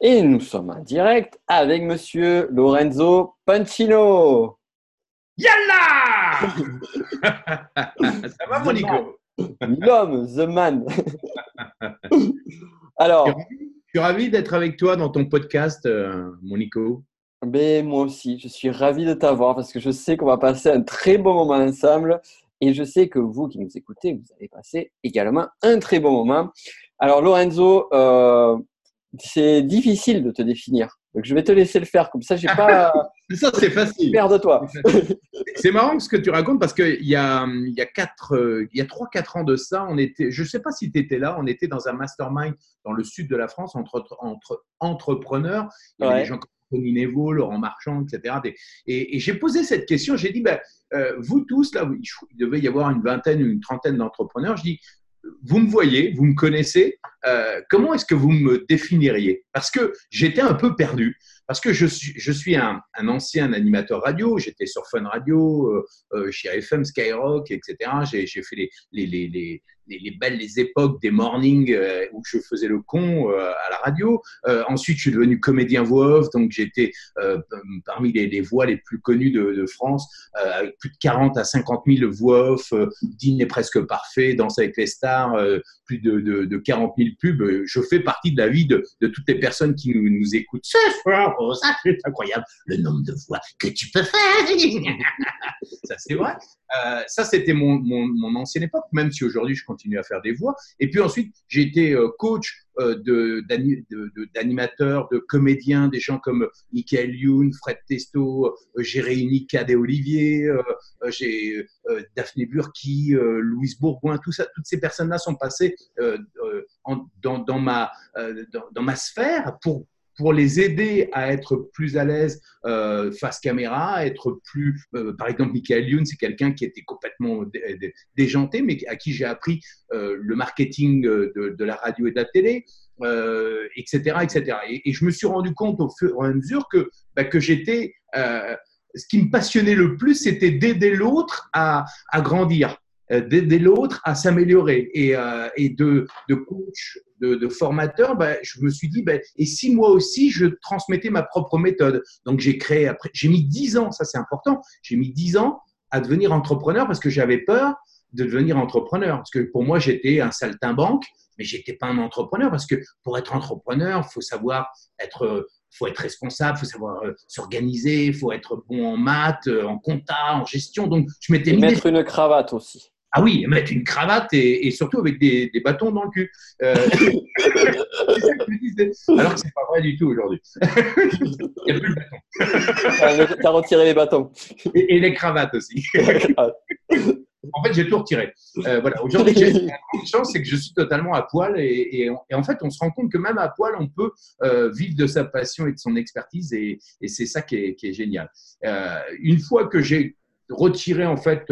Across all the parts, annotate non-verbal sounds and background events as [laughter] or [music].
Et nous sommes en direct avec monsieur Lorenzo Pancino. Yalla [laughs] Ça va, mon Nico? L'homme, the man. [laughs] Alors, Je suis ravi d'être avec toi dans ton podcast, euh, mon Nico. ben, moi aussi, je suis ravi de t'avoir parce que je sais qu'on va passer un très bon moment ensemble et je sais que vous qui nous écoutez, vous allez passer également un très bon moment. Alors, Lorenzo, euh, c'est difficile de te définir. Donc, je vais te laisser le faire. Comme ça, j'ai pas [laughs] Ça, c'est facile. peur de toi. C'est marrant ce que tu racontes parce qu'il y a, il y a, quatre, euh, il y a 3-4 ans de ça, on était, je ne sais pas si tu étais là, on était dans un mastermind dans le sud de la France entre, entre entrepreneurs. Il y avait Ouais. des gens comme Tony Nevo, Laurent Marchand, etc. Et, et j'ai posé cette question, j'ai dit, ben, euh, vous tous, là, il il devait y avoir une vingtaine, une trentaine d'entrepreneurs, je dis, vous me voyez, vous me connaissez, euh, comment est-ce que vous me définiriez? Parce que j'étais un peu perdu, parce que je suis, je suis un, ancien animateur radio, j'étais sur Fun Radio, euh, euh, chez FM, Skyrock, etc. J'ai j'ai fait les, les, les, les, les, les belles les époques des mornings euh, où je faisais le con euh, à la radio. Euh, ensuite, je suis devenu comédien voix off, donc j'étais parmi les, voix les plus connues de, France, avec plus de 40 à 50 000 voix off, euh, dîner presque parfait, danse avec les stars, plus de, de, de 40 000 pubs. Je fais partie de la vie de, toutes les personnes qui nous, nous écoutent. Oh, c'est incroyable, le nombre de voix que tu peux faire. [laughs] ça c'est vrai. Ça, c'était mon, mon ancienne époque, même si aujourd'hui je continue à faire des voix. Et puis ensuite, j'ai été euh, coach euh, de- d'ani- de- de- d'animateurs, de, comédiens, des gens comme Michael Youn, Fred Testo, euh, j'ai réuni Cadet Olivier, euh, euh, j'ai euh, Daphné Burki, euh, Louise Bourgoin, tout ça, toutes ces personnes-là sont passées euh, euh, dans, dans, ma, euh, dans ma sphère pour pour les aider à être plus à l'aise euh, face caméra, à être plus, euh, par exemple, Michael Youn, c'est quelqu'un qui était complètement dé- dé- déjanté, mais à qui j'ai appris euh, le marketing de, la radio et de la télé, etc., etc. Et, je me suis rendu compte au fur et à mesure que, bah, que j'étais, ce qui me passionnait le plus, c'était d'aider l'autre à, grandir, d'aider l'autre à s'améliorer. Et, euh, et de, de coach, de, de formateur, bah, je me suis dit, bah, et si moi aussi je transmettais ma propre méthode Donc j'ai créé, après, j'ai mis 10 ans, ça c'est important, j'ai mis 10 ans à devenir entrepreneur parce que j'avais peur de devenir entrepreneur. Parce que pour moi, j'étais un saltimbanque, mais j'étais pas un entrepreneur parce que pour être entrepreneur, il faut savoir être faut être responsable, faut savoir euh, s'organiser, il faut être bon en maths, euh, en compta, en gestion. Donc, je m'étais mis des mettre une cravate aussi. Ah oui, mettre une cravate et, et surtout avec des, des bâtons dans le cul. Euh. [laughs] Alors que c'est pas vrai du tout aujourd'hui. [laughs] Il n'y a plus le bâton. Tu as retiré les bâtons. Et, et les cravates aussi. En fait, j'ai tout retiré. Euh, voilà. Aujourd'hui, j'ai la grande chance, c'est que je suis totalement à poil et, et- et en fait, on se rend compte que même à poil, on peut euh, vivre de sa passion et de son expertise et, et c'est ça qui est, qui est génial. Euh, une fois que j'ai retiré en fait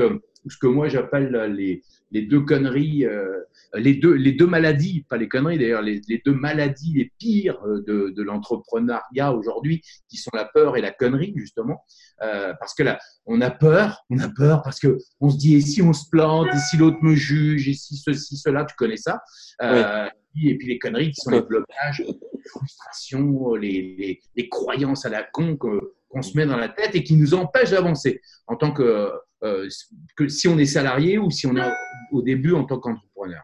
euh, ce que moi j'appelle les, les deux conneries, euh, les, deux, les deux maladies, pas les conneries d'ailleurs, les, les deux maladies les pires euh, de, de l'entrepreneuriat aujourd'hui, qui sont la peur et la connerie justement, Euh, parce que là, on a peur, on a peur parce que on se dit et si on se plante, et si l'autre me juge, et si ceci, cela, tu connais ça. Euh, Et puis les conneries qui sont les blocages, les frustrations, les, les, les croyances à la con qu'on se met dans la tête et qui nous empêchent d'avancer. En tant que, euh, que si on est salarié ou si on est au début en tant qu'entrepreneur.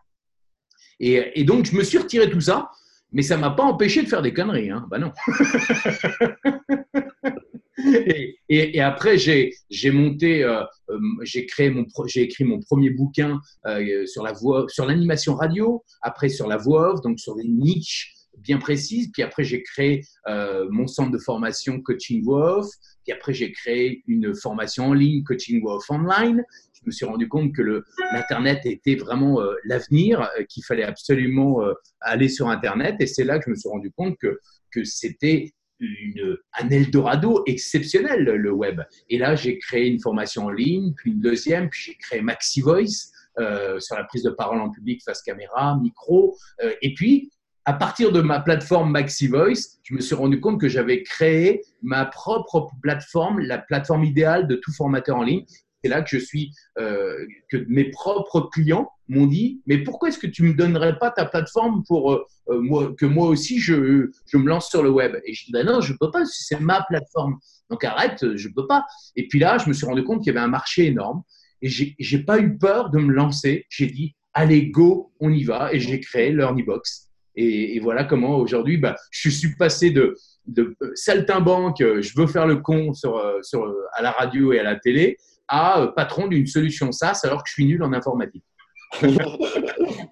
Et, donc, je me suis retiré tout ça, mais ça m'a pas empêché de faire des conneries. Bah non. [laughs] et, après, j'ai monté, euh, euh, j'ai créé mon, j'ai écrit mon premier bouquin euh, sur la voix, sur l'animation radio, après sur la voix off, donc sur des niches bien précises. Puis après, j'ai créé euh, mon centre de formation coaching off. Puis après, j'ai créé une formation en ligne coaching off online. Je me suis rendu compte que l'Internet était vraiment euh, l'avenir, euh, qu'il fallait absolument aller sur Internet. Et c'est là que je me suis rendu compte que, c'était un Eldorado exceptionnel, le web. Et là, j'ai créé une formation en ligne, puis une deuxième, puis j'ai créé Maxi Voice sur la prise de parole en public face caméra, micro. Et puis, à partir de ma plateforme Maxi Voice, je me suis rendu compte que j'avais créé ma propre plateforme, la plateforme idéale de tout formateur en ligne, c'est là que je suis, euh, que mes propres clients m'ont dit, mais pourquoi est-ce que tu me donnerais pas ta plateforme pour euh, euh, moi, que moi aussi je, je, me lance sur le web? Et je dis, ben non, je peux pas, c'est ma plateforme. Donc arrête, je peux pas. Et puis là, je me suis rendu compte qu'il y avait un marché énorme et j'ai pas eu peur de me lancer. J'ai dit, allez, go, on y va. Et j'ai créé l'Earnybox. Et, et voilà comment aujourd'hui, bah, je suis passé de, de saltimbanque, je veux faire le con sur, sur, à la radio et à la télé, à euh, patron d'une solution SaaS alors que je suis nul en informatique. [laughs]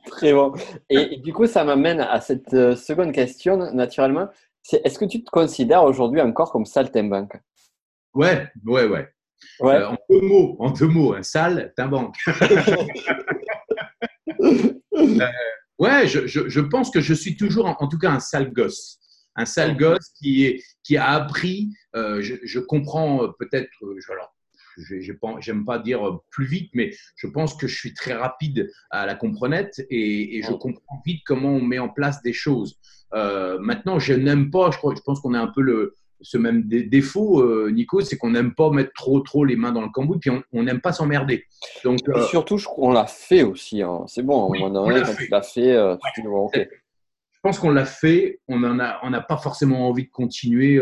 Très bon. Et, du coup, ça m'amène à cette euh, seconde question, naturellement. C'est est-ce que tu te considères aujourd'hui encore comme saltimbanque? Ouais, ouais, ouais. ouais. Euh, en deux mots, en deux mots, un saltimbanque. [laughs] [laughs] ouais, je, je, pense que je suis toujours, en, tout cas, un sale gosse. Un sale gosse qui, est, qui a appris, je, je, comprends peut-être, alors j'aime pas dire plus vite, mais je pense que je suis très rapide à la comprenette et, je comprends vite comment on met en place des choses. Euh, maintenant, je n'aime pas, je, crois, je pense qu'on a un peu le, ce même défaut, euh, Nico, c'est qu'on n'aime pas mettre trop trop les mains dans le cambouis, puis on n'aime pas s'emmerder. Donc euh, surtout, je, on l'a fait aussi. Hein. C'est bon, on quand tu l'as fait, Je pense qu'on l'a fait. On n'a on pas forcément envie de continuer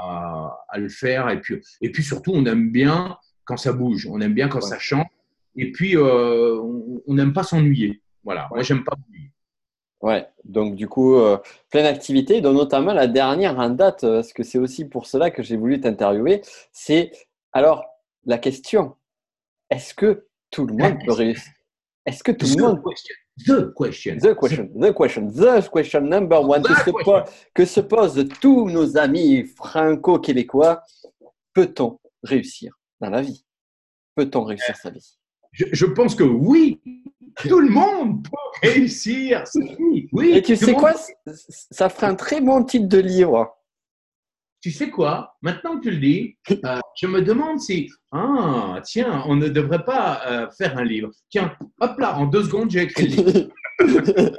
à, le faire. Et puis, et puis surtout, on aime bien quand ça bouge, on aime bien quand ça chante. Et puis, euh, on n'aime pas s'ennuyer. Voilà, moi, j'aime pas m'ennuyer. Ouais, donc du coup, euh, pleine d'activités, dont notamment la dernière en date, euh, parce que c'est aussi pour cela que j'ai voulu t'interviewer, c'est alors la question, est-ce que tout le monde peut réussir Est-ce que tout le monde The question. The question. The question. The question number one que, Se que se posent tous nos amis franco-québécois. Peut-on réussir dans la vie? Peut-on réussir sa vie? je, pense que oui. Tout le monde peut réussir Oui. Et tu sais quoi? Ça ferait un très bon titre de livre tu sais quoi? Maintenant que tu le dis, euh, je me demande si, ah, tiens, on ne devrait pas euh, faire un livre. Tiens, hop là, en deux secondes, j'ai écrit le livre. [laughs]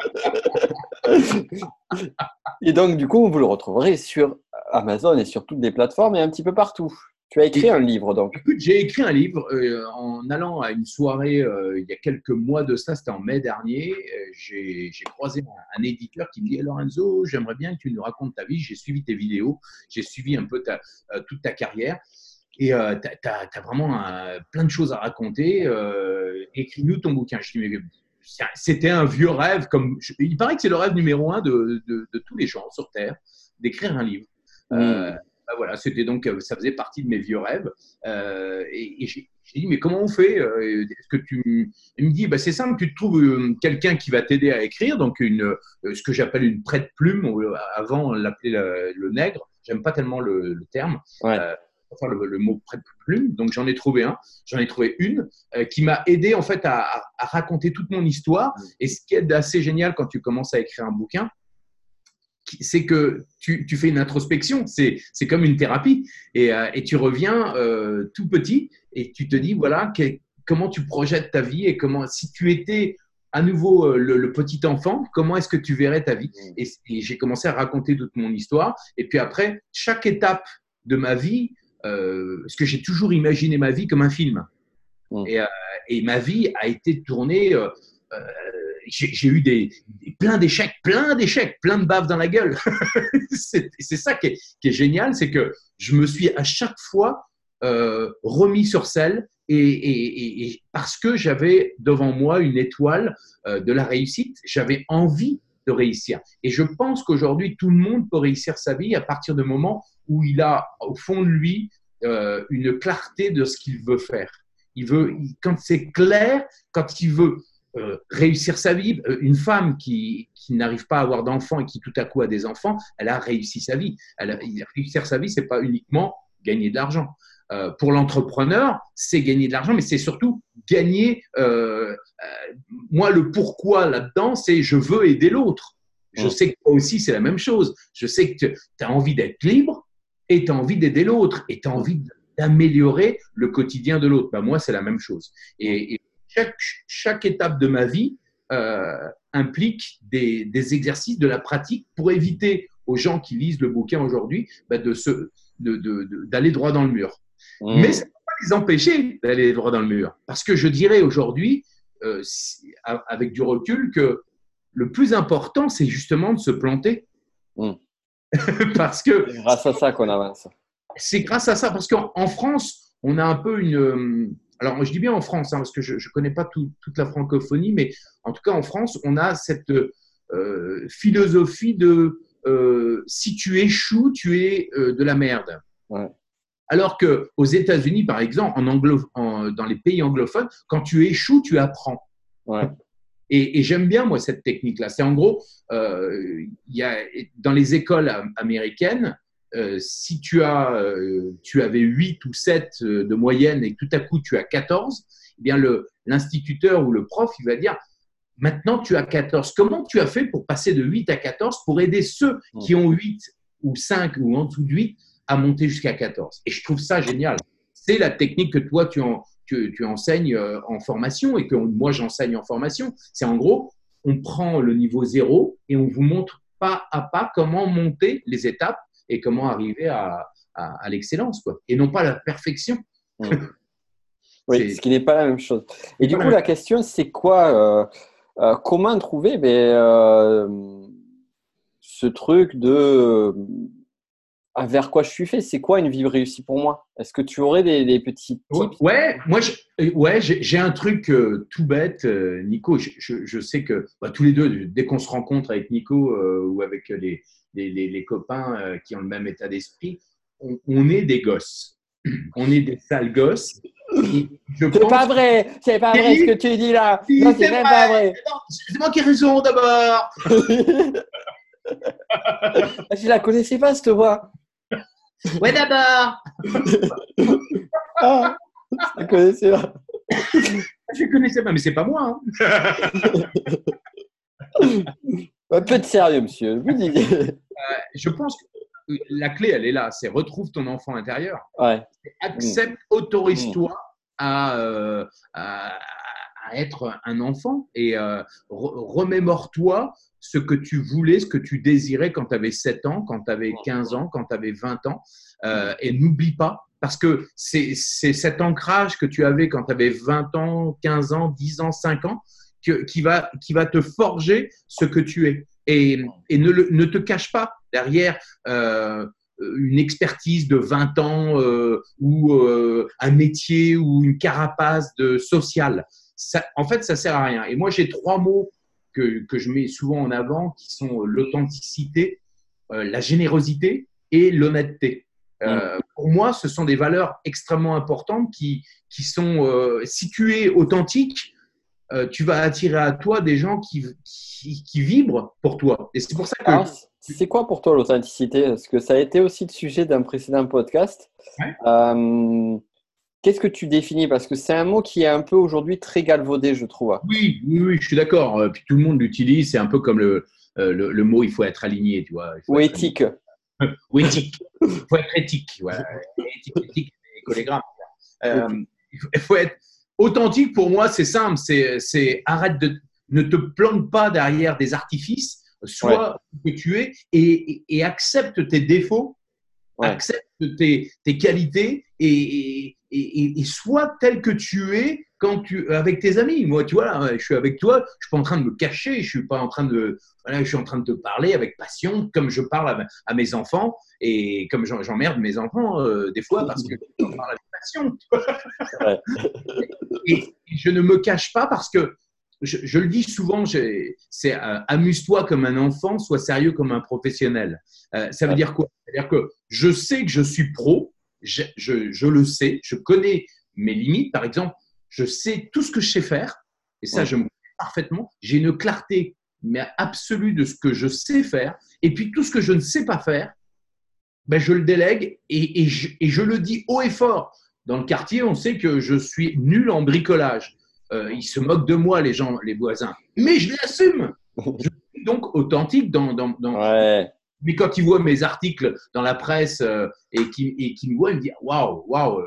et donc, du coup, vous le retrouverez sur Amazon et sur toutes les plateformes et un petit peu partout. Tu as écrit un livre donc J'ai écrit un livre euh, en allant à une soirée euh, il y a quelques mois de ça, c'était en mai dernier. Euh, j'ai croisé un, éditeur qui me dit Lorenzo, j'aimerais bien que tu nous racontes ta vie. J'ai suivi tes vidéos, j'ai suivi un peu ta, toute ta carrière. Et tu as, vraiment plein de choses à raconter. Écris-nous ton bouquin. Je dis, c'était un vieux rêve. Comme, il paraît que c'est le rêve numéro un de, de, tous les gens sur Terre, d'écrire un livre. Mmh. Bah, voilà, c'était donc, euh, ça faisait partie de mes vieux rêves. Euh, et, j'ai dit, mais comment on fait euh, Est-ce que tu Il me dit, bah, c'est simple, tu te trouves quelqu'un qui va t'aider à écrire, donc une, ce que j'appelle une prête-plume. Avant, on l'appelait le, nègre. J'aime pas tellement le, terme. Enfin, le, mot prête-plume. Donc, j'en ai trouvé un. J'en ai trouvé une qui m'a aidé en fait à, à, raconter toute mon histoire. Mmh. Et ce qui est assez génial quand tu commences à écrire un bouquin, c'est que tu, fais une introspection, c'est comme une thérapie, et, euh, tu reviens euh, tout petit et tu te dis, voilà, comment tu projettes ta vie et comment, si tu étais à nouveau euh, le, petit enfant, comment est-ce que tu verrais ta vie? Mmh. Et, j'ai commencé à raconter toute mon histoire, et puis après, chaque étape de ma vie, parce que j'ai toujours imaginé ma vie comme un film. Mmh. Et, ma vie a été tournée j'ai eu des, plein d'échecs, plein d'échecs, plein de baves dans la gueule. [laughs] c'est ça qui est, génial, c'est que je me suis à chaque fois euh, remis sur selle et, parce que j'avais devant moi une étoile euh, de la réussite, j'avais envie de réussir. Et je pense qu'aujourd'hui, tout le monde peut réussir sa vie à partir du moment où il a au fond de lui euh, une clarté de ce qu'il veut faire. Il veut, quand c'est clair, quand il veut euh, réussir sa vie. Euh, une femme qui, qui n'arrive pas à avoir d'enfants et qui tout à coup a des enfants, elle a réussi sa vie. Elle a, réussir sa vie, c'est pas uniquement gagner de l'argent. Euh, pour l'entrepreneur, c'est gagner de l'argent, mais c'est surtout gagner. moi, le pourquoi là-dedans, c'est je veux aider l'autre. Je sais que toi aussi, c'est la même chose. Je sais que tu as envie d'être libre et tu as envie d'aider l'autre et tu as envie d'améliorer le quotidien de l'autre. Ben, moi, c'est la même chose. Et, et chaque, étape de ma vie euh, implique des, exercices, de la pratique pour éviter aux gens qui lisent le bouquin aujourd'hui bah, de d'aller droit dans le mur. Mmh. Mais ça ne veut les empêcher d'aller droit dans le mur. Parce que je dirais aujourd'hui, euh, avec du recul, que le plus important, c'est justement de se planter. Mm. [laughs] parce que. C'est grâce à ça qu'on avance. C'est grâce à ça, parce qu'en France, on a un peu une. Euh, alors, je dis bien en France, hein, parce que je ne connais pas toute la francophonie, mais en tout cas, en France, on a cette euh, philosophie de euh, si tu échoues, tu es de la merde. Alors qu'aux États-Unis, par exemple, en dans les pays anglophones, quand tu échoues, tu apprends. Ouais. [laughs] Et, j'aime bien, moi, cette technique-là. C'est en gros, euh, y a, dans les écoles américaines, euh, si tu, as, euh, tu avais 8 ou 7 euh, de moyenne et tout à coup tu as 14, eh bien l'instituteur ou le prof, il va dire maintenant tu as 14. Comment tu as fait pour passer de 8 à 14 pour aider ceux qui ont 8 ou 5 ou en dessous de 8 à monter jusqu'à 14 Et je trouve ça génial. C'est la technique que toi tu, en, tu, tu enseignes en formation et que moi j'enseigne en formation. C'est en gros, on prend le niveau zéro et on vous montre pas à pas comment monter les étapes et comment arriver à, à, l'excellence, quoi. Et non pas la perfection. Mmh. [laughs] oui, ce qui n'est pas la même chose. Et du coup, la question, c'est quoi euh, euh, Comment trouver ben, ce truc de vers quoi je suis fait. C'est quoi une vie réussie pour moi? Est-ce que tu aurais des, petits tips? Ouais, moi, euh, ouais, j'ai un truc euh, tout bête, euh, Nico. Je, sais que bah, tous les deux, dès qu'on se rencontre avec Nico ou avec les, les, copains qui ont le même état d'esprit, on, est des gosses. [clears throat] On est des sales gosses. C'est pas vrai, c'est pas vrai ce que tu dis là. non, c'est pas vrai. C'est moi qui ai raison d'abord. [laughs] je la connaissais pas cette voix. Ouais, d'abord. ah, je connaissais pas. je connaissais pas, mais c'est pas moi. Hein. Un peu de sérieux, monsieur. Euh, je pense que la clé, elle est là. C'est retrouve ton enfant intérieur. Ouais. Accepte, autorise-toi à, euh, à, être un enfant et euh, remémore-toi ce que tu voulais, ce que tu désirais quand tu avais 7 ans, quand tu avais 15 ans, quand tu avais 20 ans. Euh, et n'oublie pas, parce que c'est cet ancrage que tu avais quand tu avais 20 ans, 15 ans, 10 ans, 5 ans, que, qui, va, qui va te forger ce que tu es. Et, et ne, ne, te cache pas derrière euh, une expertise de 20 ans euh, ou euh, un métier ou une carapace de social. Ça, en fait, ça sert à rien. Et moi, j'ai trois mots que, que, je mets souvent en avant, qui sont l'authenticité, euh, la générosité et l'honnêteté. Euh, mm. Pour moi, ce sont des valeurs extrêmement importantes qui, qui sont, euh, si tu es authentique, tu vas attirer à toi des gens qui, qui, vibrent pour toi. Et c'est pour ça que. c'est quoi pour toi l'authenticité? Parce que ça a été aussi le sujet d'un précédent podcast. Qu'est-ce que tu définis? Parce que c'est un mot qui est un peu aujourd'hui très galvaudé, je trouve. Oui, oui, je suis d'accord. Euh, puis tout le monde l'utilise. C'est un peu comme le, euh, le, mot il faut être aligné, tu vois. Ou éthique. [laughs] Ou éthique. Il faut être éthique. Voilà. Éthique, éthique, euh, il faut être authentique pour moi, c'est simple. C'est arrête de ne te plante pas derrière des artifices. Sois ce que tu es et, et, accepte tes défauts, accepte tes, tes qualités et, et, sois tel que tu es quand tu avec tes amis. Moi, tu vois, je suis avec toi, je suis pas en train de me cacher, je suis pas en train de, voilà, je suis en train de te parler avec passion, comme je parle à, mes enfants et comme j'emmerde mes enfants euh, des fois parce que je parle avec passion. [laughs] et, je ne me cache pas parce que je, le dis souvent, c'est euh, amuse-toi comme un enfant, sois sérieux comme un professionnel. Euh, ça veut dire quoi? C'est-à-dire que je sais que je suis pro, je, le sais, je connais mes limites. Par exemple, je sais tout ce que je sais faire, et ça, je me connais parfaitement. J'ai une clarté mais absolue de ce que je sais faire, et puis tout ce que je ne sais pas faire, ben, je le délègue et, je, le dis haut et fort. Dans le quartier, on sait que je suis nul en bricolage. Euh, ils se moquent de moi, les gens, les voisins. Mais je l'assume. Je suis donc authentique dans, dans, mais quand il voit mes articles dans la presse euh, et qu'il me voit, il me dit Waouh, waouh,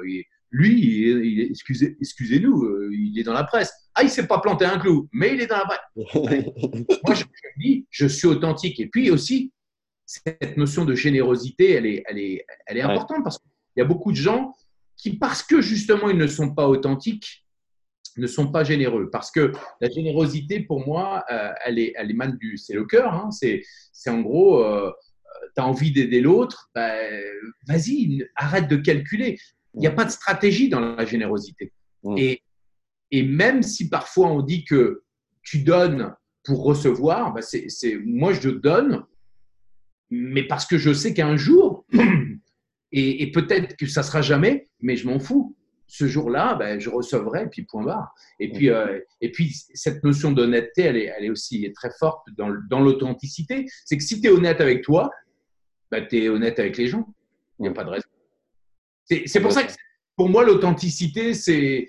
lui, il, excusez, excusez-nous, euh, il est dans la presse. Ah, il ne s'est pas planté un clou, mais il est dans la presse. [laughs] Moi, je, je dis Je suis authentique. Et puis aussi, cette notion de générosité, elle est, elle est, elle est importante parce qu'il y a beaucoup de gens qui, parce que justement ils ne sont pas authentiques, ne sont pas généreux. Parce que la générosité, pour moi, euh, elle, est, elle émane du. C'est le cœur. Hein, c'est en gros, euh, tu as envie d'aider l'autre, ben, vas-y, arrête de calculer. Il n'y a pas de stratégie dans la générosité. Mmh. Et, et même si parfois on dit que tu donnes pour recevoir, ben c'est, moi je donne, mais parce que je sais qu'un jour, [clears throat] et, et peut-être que ça sera jamais, mais je m'en fous ce jour-là, ben, je recevrai, puis point barre. Et puis, euh, et puis cette notion d'honnêteté, elle est, elle est aussi très forte dans, l'authenticité. C'est que si tu es honnête avec toi, ben, tu es honnête avec les gens. Il n'y a pas de raison. C'est pour ça que pour moi, l'authenticité, c'est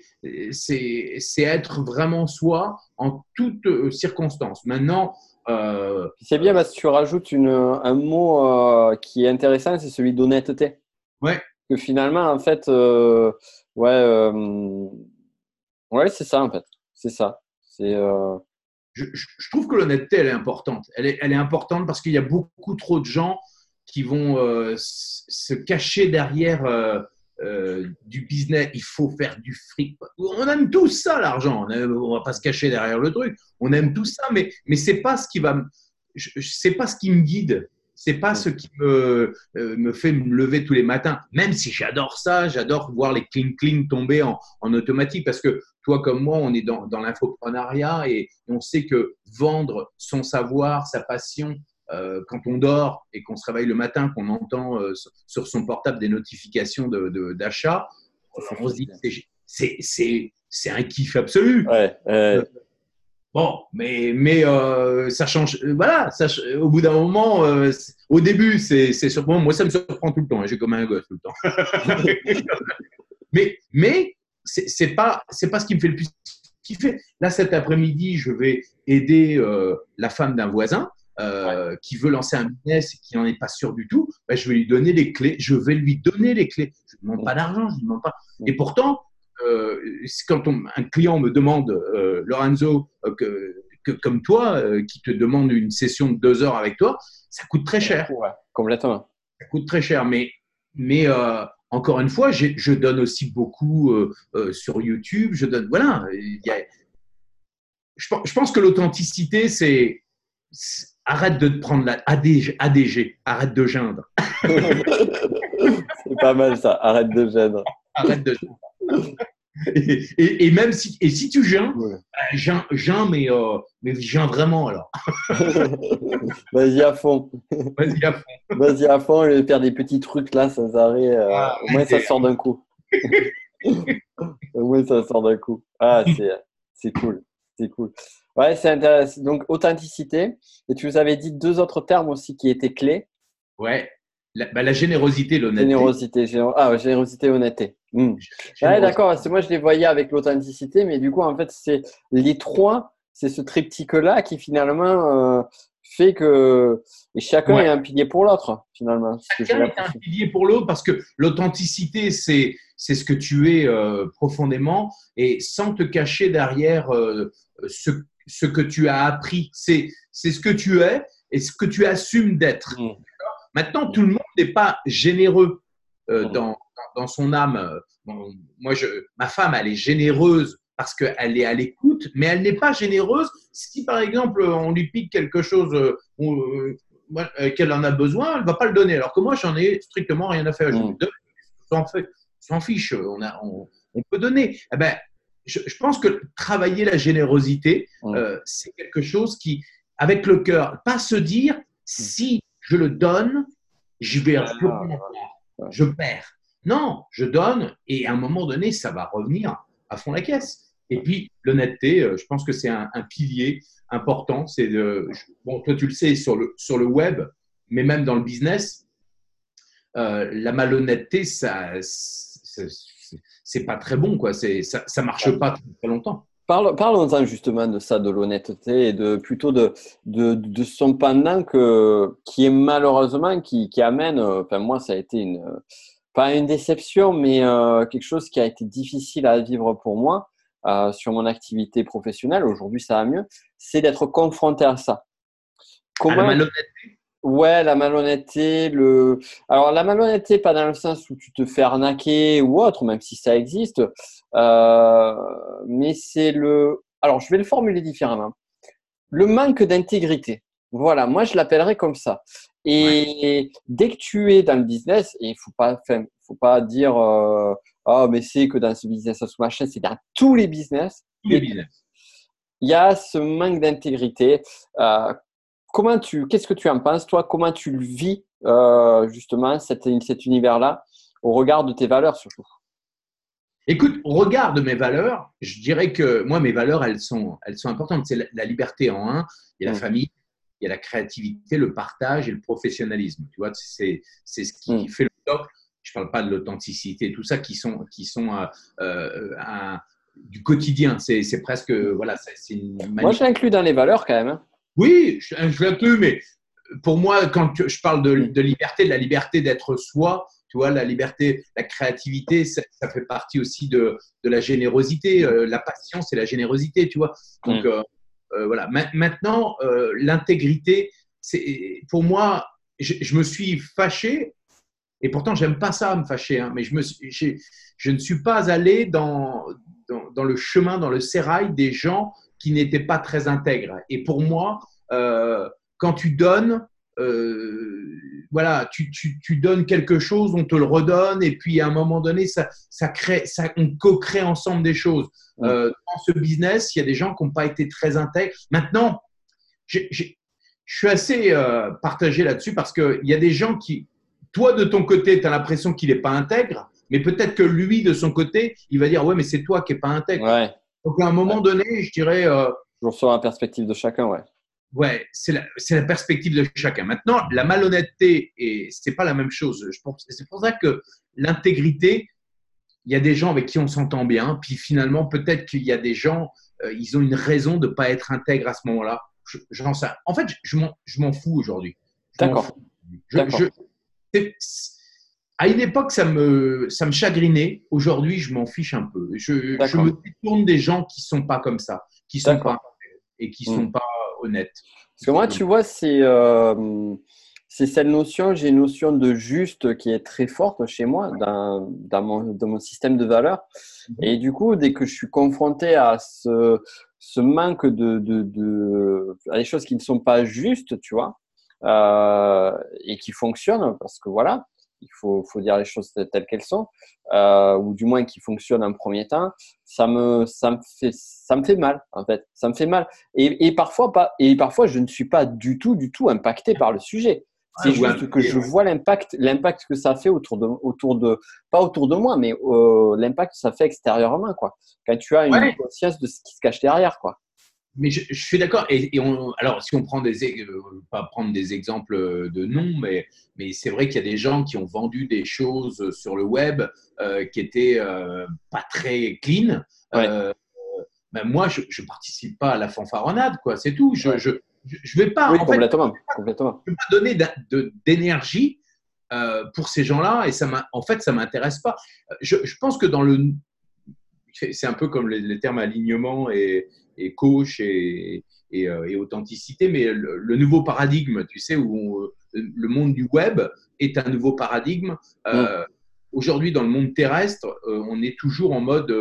être vraiment soi en toutes euh, circonstances. Maintenant, euh, c'est bien parce que tu rajoutes une, un mot euh, qui est intéressant, c'est celui d'honnêteté. Ouais. Que finalement, en fait, euh, Ouais, euh, ouais, c'est ça en fait. C'est ça. C'est. Euh, je, trouve que l'honnêteté, elle est importante. Elle est, elle est importante parce qu'il y a beaucoup trop de gens qui vont se cacher derrière du business. Il faut faire du fric. On aime tous ça, l'argent. On, va pas se cacher derrière le truc. On aime tout ça, mais mais c'est pas ce qui va. C'est pas ce qui me guide c'est pas ce qui me, euh, me fait me lever tous les matins. Même si j'adore ça, j'adore voir les cling cling tomber en, en, automatique parce que toi comme moi, on est dans, dans l'infoprenariat et on sait que vendre son savoir, sa passion, euh, quand on dort et qu'on se réveille le matin, qu'on entend euh, sur son portable des notifications d'achat, de, on se dit c'est un kiff absolu. Ouais, Bon, mais, mais euh, ça change. Euh, voilà, ça, au bout d'un moment, euh, au début, c'est surprenant. Moi, ça me surprend tout le temps. Hein, j'ai comme un gosse tout le temps. [laughs] mais mais c'est pas, pas ce qui me fait le plus kiffer. Là, cet après-midi, je vais aider la femme d'un voisin. qui veut lancer un business et qui n'en est pas sûr du tout, ben, je vais lui donner les clés. Je vais lui donner les clés. Je ne demande pas d'argent, je ne demande pas. Et pourtant, euh, quand un client me demande, euh, Lorenzo, euh, que, comme toi, qui te demande une session de deux heures avec toi, ça coûte très cher. complètement. Ça coûte très cher, mais, mais encore une fois, je donne aussi beaucoup sur YouTube. Je donne, voilà. je, pense que l'authenticité, c'est arrête de te prendre la ADG, ADG arrête de geindre. [laughs] c'est pas mal ça, arrête de geindre. Arrête de geindre. Et, et, même si, et si tu gênes, ouais. euh, mais, euh, mais vraiment alors. [laughs] Vas-y à fond. Vas-y à fond. Vas-y à fond et faire des petits trucs là sans arrêt. Euh, ah, au moins ça sort d'un coup. [laughs] au moins ça sort d'un coup. Ah, c'est cool. C'est cool. Ouais, c'est intéressant. Donc, authenticité. Et tu nous avais dit deux autres termes aussi qui étaient clés. Ouais. La, bah, la générosité, l'honnêteté. Générosité, ah, générosité, honnêteté. Hmm. Ouais, d'accord. Moi, je les voyais avec l'authenticité, mais du coup, en fait, c'est les trois, c'est ce triptyque-là qui finalement euh, fait que et chacun est un pilier pour l'autre, finalement. Chacun est un pilier pour l'autre parce que l'authenticité, c'est c'est ce que tu es euh, profondément et sans te cacher derrière euh, ce, ce que tu as appris. C'est c'est ce que tu es et ce que tu assumes d'être. Hmm. Maintenant, tout le monde n'est pas généreux euh, dans, dans, son âme. Euh, moi, je, ma femme, elle est généreuse parce qu'elle est à l'écoute, mais elle n'est pas généreuse si, par exemple, on lui pique quelque chose euh, qu'elle en a besoin, elle ne va pas le donner. Alors que moi, j'en ai strictement rien à faire. Je mmh. s'en fiche, on, a, on, peut donner. Eh ben, je, pense que travailler la générosité, mmh. c'est quelque chose qui, avec le cœur, pas se dire mmh. si je le donne, je vais ah, je perds. Non, je donne et à un moment donné, ça va revenir à fond la caisse. Et puis, l'honnêteté, euh, je pense que c'est un, pilier important. C'est bon, toi, tu le sais, sur le, sur le web, mais même dans le business, euh, la malhonnêteté, ça, c'est pas très bon, quoi. Ça, ça marche pas très longtemps. Parlons-en justement de ça, de l'honnêteté et de plutôt de, de, son pendant que, qui est malheureusement, qui, qui amène, enfin moi ça a été une, pas une déception, mais euh, quelque chose qui a été difficile à vivre pour moi euh, sur mon activité professionnelle, aujourd'hui ça va mieux, c'est d'être confronté à ça. Comment... À la malhonnêteté? Ouais, la malhonnêteté, le. Alors la malhonnêteté, pas dans le sens où tu te fais arnaquer ou autre, même si ça existe, euh, mais c'est le. Alors je vais le formuler différemment. Le manque d'intégrité. Voilà, moi je l'appellerais comme ça. Et dès que tu es dans le business, et il faut pas, faut pas dire, euh, oh mais c'est que dans ce business, sous machin, c'est dans tous les business. Tous les business. Il y a ce manque d'intégrité. Euh, comment tu, qu'est-ce que tu en penses, toi? Comment tu le vis euh, justement cet, cet univers-là au regard de tes valeurs surtout? Écoute, au regard de mes valeurs, je dirais que moi, mes valeurs, elles sont, elles sont importantes. C'est la, liberté en un, il y a la mm. famille, il y a la créativité, le partage et le professionnalisme. Tu vois, c'est, c'est ce qui mm. fait le top. Je ne parle pas de l'authenticité, tout ça qui sont, qui sont euh, euh, un, du quotidien. C'est, c'est presque, voilà, c'est Moi, j'inclus dans les valeurs quand même. Hein. Oui, je, je l'inclus, mais pour moi, quand je parle de, de liberté, de la liberté d'être soi, tu vois, la liberté, la créativité, ça, fait partie aussi de, de la générosité, euh, la patience et la générosité, tu vois. Donc, mm. euh, voilà. maintenant, l'intégrité, c'est pour moi, je, me suis fâché, et pourtant, j'aime pas ça, me fâcher, hein, mais je, ne suis pas allé dans, dans, le chemin, dans le sérail des gens qui n'étaient pas très intègres. Et pour moi, quand tu donnes, euh, voilà, tu, tu, donnes quelque chose, on te le redonne, et puis à un moment donné, ça, ça crée, ça, on co-crée ensemble des choses. Euh, dans ce business, il y a des gens qui n'ont pas été très intègres. Maintenant, je suis assez euh, partagé là-dessus parce qu'il y a des gens qui, toi de ton côté, tu as l'impression qu'il n'est pas intègre, mais peut-être que lui de son côté, il va dire ouais, mais c'est toi qui n'es pas intègre. Ouais. Donc à un moment donné, je dirais. Euh, Toujours sur la perspective de chacun, ouais. Ouais, c'est la, la, perspective de chacun. Maintenant, la malhonnêteté, et c'est pas la même chose. C'est pour ça que l'intégrité, il y a des gens avec qui on s'entend bien, puis finalement, peut-être qu'il y a des gens, euh, ils ont une raison de ne pas être intègres à ce moment-là. J'en sais. En fait, je m'en fous aujourd'hui. D'accord. À une époque, ça me, ça me chagrinait. Aujourd'hui, je m'en fiche un peu. Je, je, me détourne des gens qui sont pas comme ça, qui sont pas et qui sont hmm. pas honnête. Parce que moi, tu vois, c'est euh, cette notion, j'ai une notion de juste qui est très forte chez moi dans, dans, mon, dans mon, système de valeurs. Mhm. Et du coup, dès que je suis confronté à ce, ce manque de, de, de, à des choses qui ne sont pas justes, tu vois, euh, et qui fonctionnent, parce que voilà, il faut, faut dire les choses telles qu'elles sont, euh, ou du moins qui fonctionnent en premier temps, ça me, ça, me fait, ça me fait mal, en fait. Ça me fait mal. Et, et, parfois, pas, et parfois, je ne suis pas du tout, du tout impacté par le sujet. C'est juste que je vois l'impact, l'impact que ça fait autour de, autour de, pas autour de moi, mais euh, l'impact que ça fait extérieurement, quoi. Quand tu as une conscience de ce qui se cache derrière, quoi mais je, suis d'accord. Et, on, alors, si on prend des, euh, pas prendre des exemples de noms, mais, mais c'est vrai qu'il y a des gens qui ont vendu des choses sur le web euh, qui étaient euh, pas très clean. ben moi, je, ne participe pas à la fanfaronnade, quoi. C'est tout. Je, je, je, vais pas. Oui, complètement. complètement. Je vais pas donner d'énergie pour ces gens-là et ça en fait, ça m'intéresse pas. Je, pense que dans le c'est un peu comme les, termes alignement et, et coach et, euh, et, authenticité, mais le, nouveau paradigme, tu sais, où le monde du web est un nouveau paradigme. Euh. Aujourd'hui, dans le monde terrestre, euh, on est toujours en mode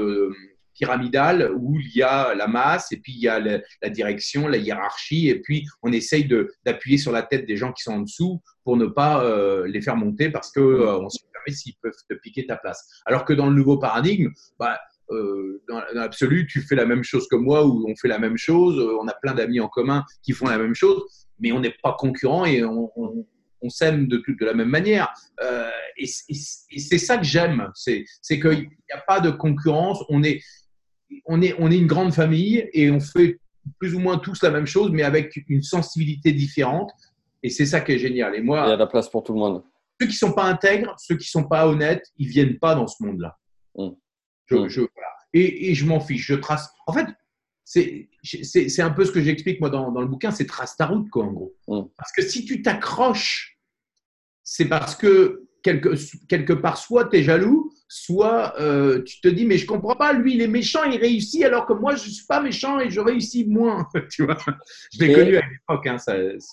pyramidal où il y a la masse et puis il y a la, direction, la hiérarchie et puis on essaye d'appuyer sur la tête des gens qui sont en dessous pour ne pas les faire monter parce qu'on on se permet s'ils peuvent te piquer ta place. Alors que dans le nouveau paradigme, bah, euh, dans, l'absolu, tu fais la même chose que moi ou on fait la même chose. Euh, on a plein d'amis en commun qui font la même chose, mais on n'est pas concurrents et on, on, s'aime de, de la même manière. Euh, et, c'est ça que j'aime, c'est qu'il n'y a pas de concurrence. On est, on, est, on est une grande famille et on fait plus ou moins tous la même chose, mais avec une sensibilité différente. Et c'est ça qui est génial. Et moi, il y a de la place pour tout le monde. Ceux qui sont pas intègres, ceux qui sont pas honnêtes, ils viennent pas dans ce monde-là. Mmh. Mm. Je, et, et, je m'en fiche. Je trace. En fait, c'est un peu ce que j'explique moi dans, dans, le bouquin, c'est trace ta route, quoi, en gros. Mm. Parce que si tu t'accroches, c'est parce que quelque, quelque part, soit tu es jaloux, soit euh, tu te dis mais je comprends pas, lui il est méchant, il réussit alors que moi je suis pas méchant et je réussis moins. [laughs] tu vois Je l'ai connu à l'époque. Hein,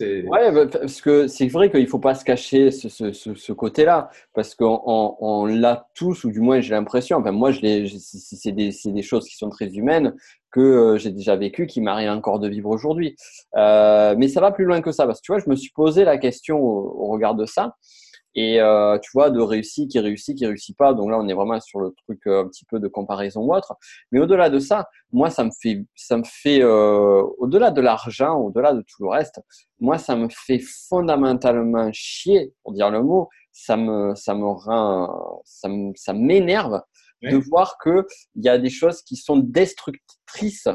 ouais, bah, parce que c'est vrai qu'il faut pas se cacher ce, ce, ce, côté-là parce qu'on on, l'a tous ou du moins j'ai l'impression. Enfin moi je c'est des, des, choses qui sont très humaines que euh, j'ai déjà vécu, qui m'arrive encore de vivre aujourd'hui. Euh, mais ça va plus loin que ça parce que tu vois, je me suis posé la question au regard de ça. Et euh, tu vois, de réussir, qui réussit, qui réussit pas. Donc là, on est vraiment sur le truc euh, un petit peu de comparaison ou autre. Mais au-delà de ça, moi, ça me fait, ça me fait euh, au-delà de l'argent, au-delà de tout le reste, moi, ça me fait fondamentalement chier, pour dire le mot. Ça me, ça me rend, ça ça m'énerve de voir que il y a des choses qui sont destructrices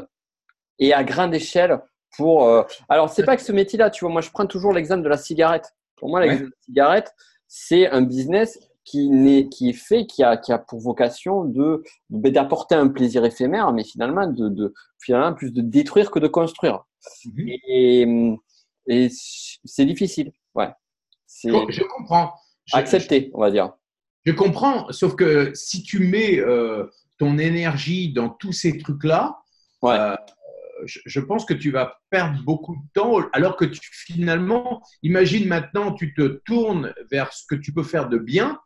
et à grande échelle pour. Alors, c'est pas que ce métier-là, tu vois. Moi, je prends toujours l'exemple de la cigarette. Pour moi, l'exemple de la cigarette, c'est un business qui, est, qui est fait, qui a, qui a pour vocation de d'apporter un plaisir éphémère, mais finalement de, de, finalement plus de détruire que de construire. Mhm. Et, et c'est difficile, ouais. Je comprends. accepter, on va dire. Je comprends, sauf que si tu mets euh, ton énergie dans tous ces trucs-là, ouais. Euh, je pense que tu vas perdre beaucoup de temps, alors que tu, finalement, imagine maintenant, tu te tournes vers ce que tu peux faire de bien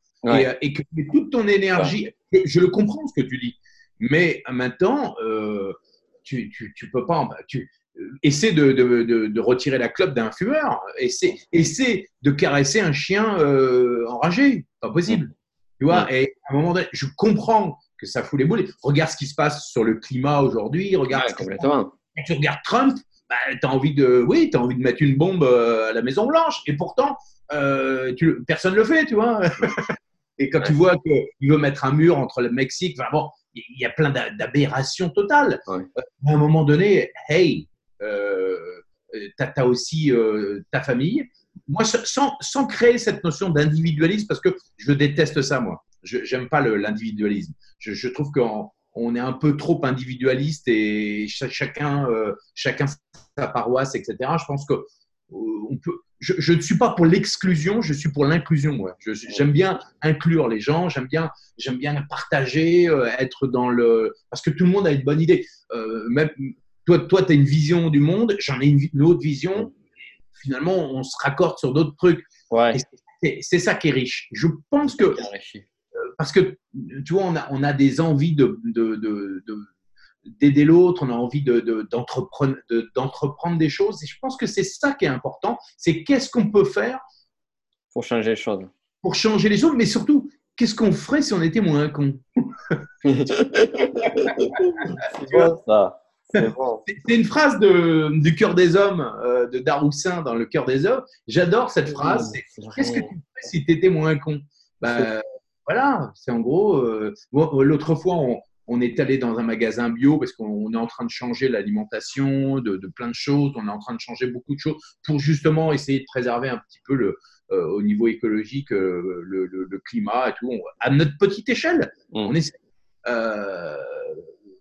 et, que toute ton énergie, je, le comprends ce que tu dis, mais maintenant, euh, tu, tu, peux pas, tu, essaie de, de, retirer la clope d'un fumeur, essaie, essaie de caresser un chien euh, enragé, pas possible. Tu vois, et à un moment donné, je comprends que ça fout les boules. Regarde ce qui se passe sur le climat aujourd'hui, regarde complètement quand tu regardes Trump, bah, tu as envie de, oui, as envie de mettre une bombe euh, à la Maison Blanche, et pourtant, euh, tu, personne ne le fait, tu vois. [laughs] et quand tu vois qu'il veut mettre un mur entre le Mexique, enfin bon, il y a plein d'aberrations totales. À un moment donné, hey, euh, tu as, aussi ta famille. Moi, sans, sans créer cette notion d'individualisme, parce que je déteste ça, moi. Je n'aime pas l'individualisme. Je, je, trouve qu'en on est un peu trop individualiste et chacun, euh, chacun sa paroisse, etc. Je pense que euh, on peut. Je, ne suis pas pour l'exclusion, je suis pour l'inclusion. J'aime bien inclure les gens, j'aime bien, j'aime bien partager, euh, être dans le. Parce que tout le monde a une bonne idée. même toi, toi, tu as une vision du monde, j'en ai une, autre vision. Finalement, on se raccorde sur d'autres trucs. Ouais. C'est ça qui est riche. Je pense que parce que tu vois, on a, on a des envies de, d'aider l'autre, on a envie d'entreprendre, d'entreprendre des choses. Et je pense que c'est ça qui est important. C'est qu'est-ce qu'on peut faire pour changer les choses. Pour changer les choses, mais surtout, qu'est-ce qu'on ferait si on était moins con [laughs] C'est ça. C'est une phrase de, du cœur des hommes, euh, de Daroussin dans Le cœur des hommes. J'adore cette phrase. Qu'est-ce que tu ferais si tu étais moins con? Bah, voilà, c'est en gros. Euh, l'autre fois, on, est allé dans un magasin bio parce qu'on est en train de changer l'alimentation, de, plein de choses. On est en train de changer beaucoup de choses pour justement essayer de préserver un petit peu le, euh, au niveau écologique euh, le, climat et tout. à notre petite échelle, mmh. on essaie.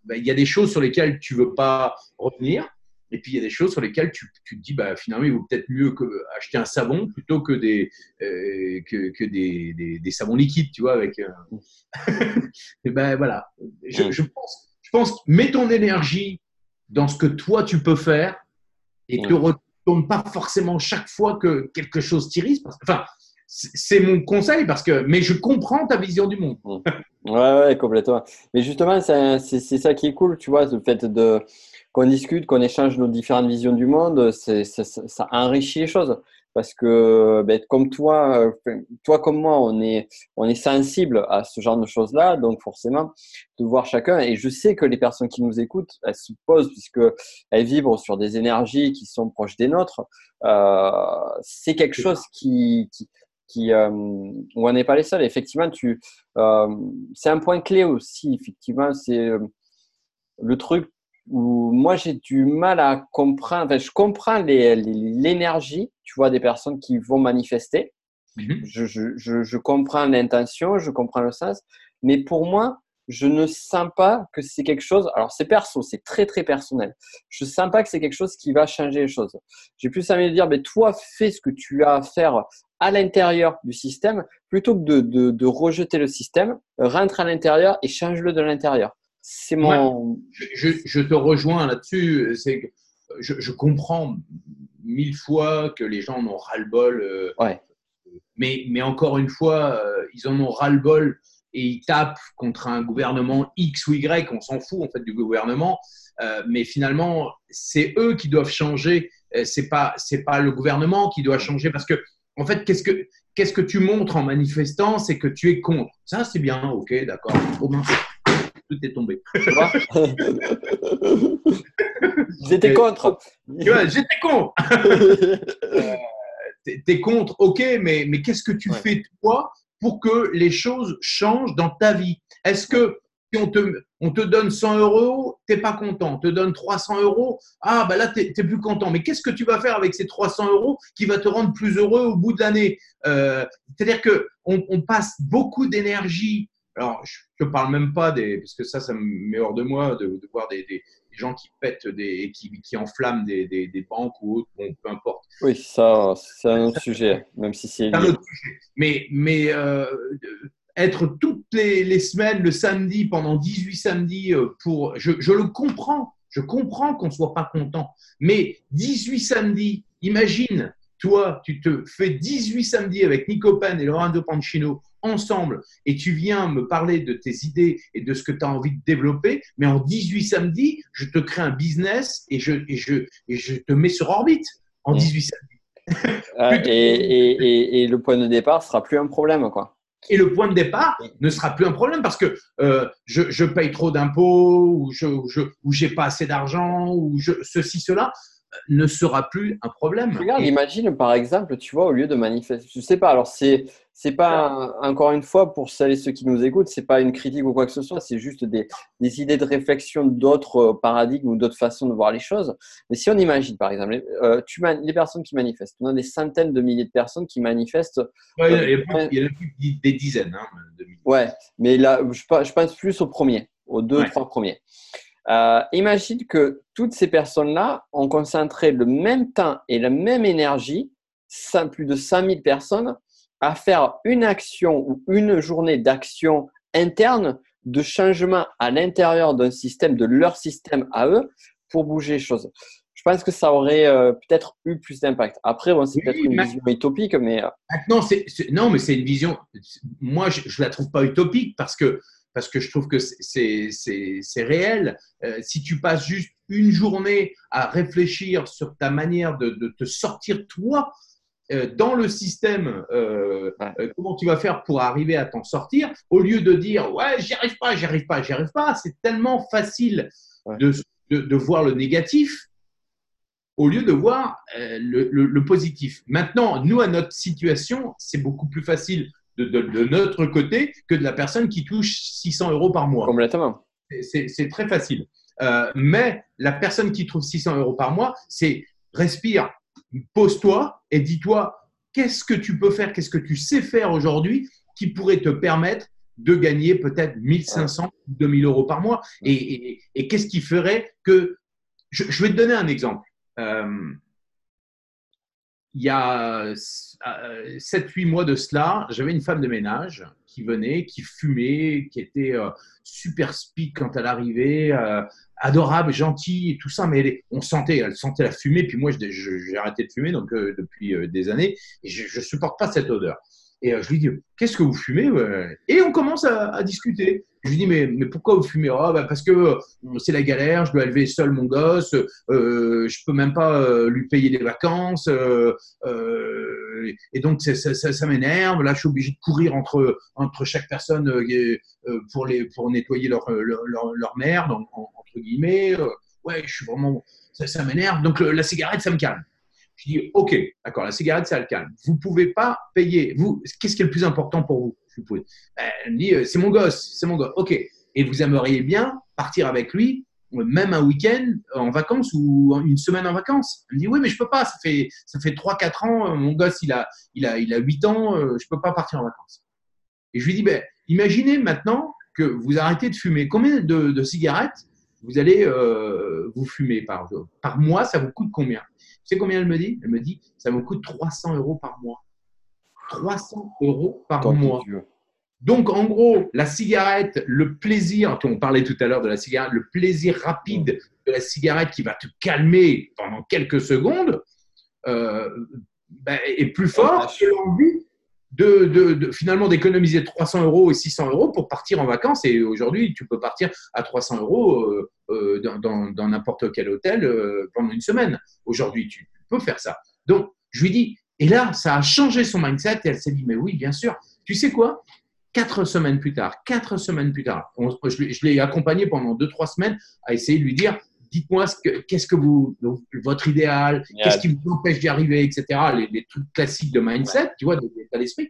Ben, il y a des choses sur lesquelles tu veux pas revenir. Et puis, il y a des choses sur lesquelles tu, tu te dis, bah, finalement, il vaut peut-être mieux que acheter un savon plutôt que des, euh, que, que des, des, savons liquides, tu vois, avec. Euh, [laughs] et ben voilà. Je, je, pense, je pense, mets ton énergie dans ce que toi tu peux faire et ne te retourne pas forcément chaque fois que quelque chose t'irrite. Enfin, c'est mon conseil parce que, mais je comprends ta vision du monde. ouais, ouais, complètement. Mais justement, c'est ça qui est cool, tu vois, le fait de qu'on discute, qu'on échange nos différentes visions du monde, c'est, ça enrichit les choses. Parce que, ben, comme toi, toi comme moi, on est, on est sensible à ce genre de choses-là, donc forcément, de voir chacun. Et je sais que les personnes qui nous écoutent, elles se posent puisque elles vibrent sur des énergies qui sont proches des nôtres. Euh, c'est quelque chose qui, qui, qui euh, où on n'est pas les seuls. Effectivement, tu, euh, c'est un point clé aussi. Effectivement, c'est euh, le truc où moi j'ai du mal à comprendre, enfin, je comprends l'énergie, tu vois, des personnes qui vont manifester. Mhm. Je, je, je, comprends l'intention, je comprends le sens, mais pour moi, je ne sens pas que c'est quelque chose. Alors, c'est perso, c'est très très personnel. Je ne sens pas que c'est quelque chose qui va changer les choses. J'ai plus envie de dire, mais toi, fais ce que tu as à faire à l'intérieur du système plutôt que de, rejeter le système. Rentre à l'intérieur et change-le de l'intérieur. C'est mon. je, te rejoins là-dessus. C'est je, je, comprends mille fois que les gens en ont ras-le-bol. Euh, ouais. mais, mais encore une fois, euh, ils en ont ras-le-bol et ils tapent contre un gouvernement X ou Y, on s'en fout en fait du gouvernement, euh, mais finalement c'est eux qui doivent changer, c'est pas c'est pas le gouvernement qui doit changer parce que en fait qu'est-ce que qu'est-ce que tu montres en manifestant, c'est que tu es contre. Ça c'est bien, ok, d'accord. Oh, tout est tombé. [laughs] [laughs] J'étais contre. J'étais contre. [laughs] euh, T'es contre, ok, mais, mais qu'est-ce que tu fais toi pour que les choses changent dans ta vie? Est-ce que si on te, on te donne 100 euros, tu n'es pas content? On te donne 300 euros, ah bah là, tu n'es plus content. Mais qu'est-ce que tu vas faire avec ces 300 euros qui va te rendre plus heureux au bout de l'année? Euh, C'est-à-dire qu'on on passe beaucoup d'énergie. Alors, je ne parle même pas des. Parce que ça, ça me met hors de moi de, voir des, des gens qui pètent des, qui, qui enflamment des, des, banques ou autres, bon, peu importe. Oui, ça, c'est un autre sujet, même si c'est. un autre sujet. Mais, mais euh, être toutes les, les, semaines, le samedi, pendant 18 samedis, euh, pour. Je, je le comprends, je comprends qu'on ne soit pas content. Mais 18 samedis, imagine, toi, tu te fais 18 samedis avec Nico Pen et Lorenzo Pancino ensemble et tu viens me parler de tes idées et de ce que tu as envie de développer, mais en 18 samedis, je te crée un business et je, et je, et je te mets sur orbite en 18 mmh. samedis. [laughs] Et, et, et, le point de départ sera plus un problème, quoi. Et le point de départ ne sera plus un problème parce que euh, je, je, paye trop d'impôts ou je ou j'ai pas assez d'argent ou je, ceci cela ne sera plus un problème. Regarde, imagine par exemple, tu vois, au lieu de manifester, je sais pas, alors c'est c'est pas encore une fois pour celles et ceux qui nous écoutent, c'est pas une critique ou quoi que ce soit, c'est juste des, des, idées de réflexion d'autres euh, paradigmes ou d'autres façons de voir les choses. Mais si on imagine par exemple, euh, tu les personnes qui manifestent, on a des centaines de milliers de personnes qui manifestent. il, y a, plus des dizaines hein, de milliers. Ouais, mais là, je, je pense plus aux premiers, aux deux, trois premiers. Euh, imagine que toutes ces personnes-là ont concentré le même temps et la même énergie, plus de 5000 personnes, à faire une action ou une journée d'action interne de changement à l'intérieur d'un système, de leur système à eux, pour bouger les choses. Je pense que ça aurait euh, peut-être eu plus d'impact. Après, bon, c'est peut-être une vision utopique, mais. Euh, Maintenant, c'est, non, mais c'est une vision. Moi, je ne la trouve pas utopique parce que parce que je trouve que c'est réel. Euh, si tu passes juste une journée à réfléchir sur ta manière de, te sortir toi euh, dans le système, euh, comment tu vas faire pour arriver à t'en sortir, au lieu de dire ouais j'y arrive pas, j'y arrive pas, j'y arrive pas, c'est tellement facile de, de, voir le négatif au lieu de voir le, le, positif. Maintenant, nous, à notre situation, c'est beaucoup plus facile de, notre côté que de la personne qui touche 600 euros par mois. Complètement. C'est très facile. Euh, mais la personne qui trouve 600 euros par mois, c'est respire, pose-toi et dis-toi qu'est-ce que tu peux faire, qu'est-ce que tu sais faire aujourd'hui qui pourrait te permettre de gagner peut-être 1500 ou 2000 euros par mois? Et, qu'est-ce qui ferait que. Je, vais te donner un exemple. Euh, il y a 7-8 mois de cela, j'avais une femme de ménage qui venait, qui fumait, qui était euh, super speed quand elle arrivait, euh, adorable, gentille tout ça, mais on sentait, elle sentait la fumée. Puis moi, j'ai arrêté de fumer donc euh, depuis des années et je, ne supporte pas cette odeur. Et je lui dis, qu'est-ce que vous fumez Et on commence à discuter. Je lui dis, mais, mais pourquoi vous fumez? Oh, bah Parce que euh, c'est la galère, je dois élever seul mon gosse, euh, je peux même pas euh, lui payer des vacances, euh, euh, et donc ça, ça, ça m'énerve. Là, je suis obligé de courir entre, entre chaque personne pour, les, pour nettoyer leur, leur, leur, merde, entre guillemets. ouais, je suis vraiment. Ça, ça m'énerve. Donc la cigarette, ça me calme. Je dis, OK, d'accord, la cigarette, ça le calme. Vous pouvez pas payer. Vous, qu'est-ce qui est le plus important pour vous? Elle me dit, euh, c'est mon gosse, c'est mon gosse. OK. Et vous aimeriez bien partir avec lui, même un week-end en vacances ou une semaine en vacances? Elle me dit, oui, mais je peux pas. Ça fait, ça fait 3-4 ans. Euh, mon gosse, il a, il a, il a 8 ans. Euh, je peux pas partir en vacances. Et je lui dis, ben, imaginez maintenant que vous arrêtez de fumer. Combien de, cigarettes vous allez euh, vous fumer par, par mois? Ça vous coûte combien? Sais combien elle me dit? Elle me dit ça me coûte 300 euros par mois. 300 euros par mois. Donc, en gros, la cigarette, le plaisir, on parlait tout à l'heure de la cigarette, le plaisir rapide de la cigarette qui va te calmer pendant quelques secondes, euh, ben, est plus fort que l'envie de, finalement d'économiser 300 euros et 600 euros pour partir en vacances. Et aujourd'hui, tu peux partir à 300 euros euh, euh, dans n'importe quel hôtel pendant une semaine. Aujourd'hui, tu peux faire ça. Donc, je lui dis, et là, ça a changé son mindset et elle s'est dit, mais oui, bien sûr. Tu sais quoi? Quatre semaines plus tard, quatre semaines plus tard, je, l'ai accompagné pendant deux, trois semaines à essayer de lui dire, dites-moi qu'est-ce que vous, votre idéal, qu'est-ce qui vous empêche d'y arriver, etc. Les, trucs classiques de mindset, tu vois, d'état d'esprit.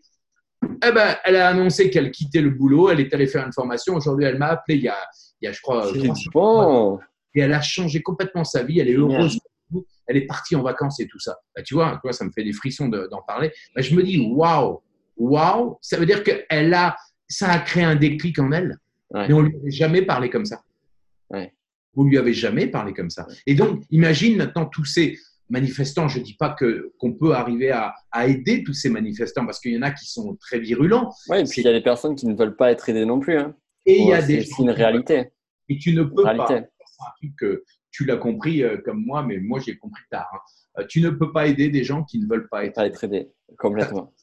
Eh ben, elle a annoncé qu'elle quittait le boulot, elle est allée faire une formation. Aujourd'hui, elle m'a appelé il y a, il y a je crois, bon. Et elle a changé complètement sa vie. Elle est heureuse elle est partie en vacances et tout ça. Bah, tu vois, ça me fait des frissons d'en parler. Bah, je me dis, waouh, waouh, ça veut dire qu'elle a, ça a créé un déclic en elle. Mais on lui avait jamais parlé comme ça. Ouais. Vous lui avez jamais parlé comme ça. Et donc, imagine maintenant tous ces manifestants. Je ne dis pas que qu'on peut arriver à, aider tous ces manifestants parce qu'il y en a qui sont très virulents. Oui, et puis il y a des personnes qui ne veulent pas être aidées non plus. Hein. Et il y a des. C'est une réalité. Et tu ne peux pas. C'est un truc que tu l'as compris euh, comme moi, mais moi j'ai compris tard. Hein. Euh, tu ne peux pas aider des gens qui ne veulent pas être, aidés. Complètement.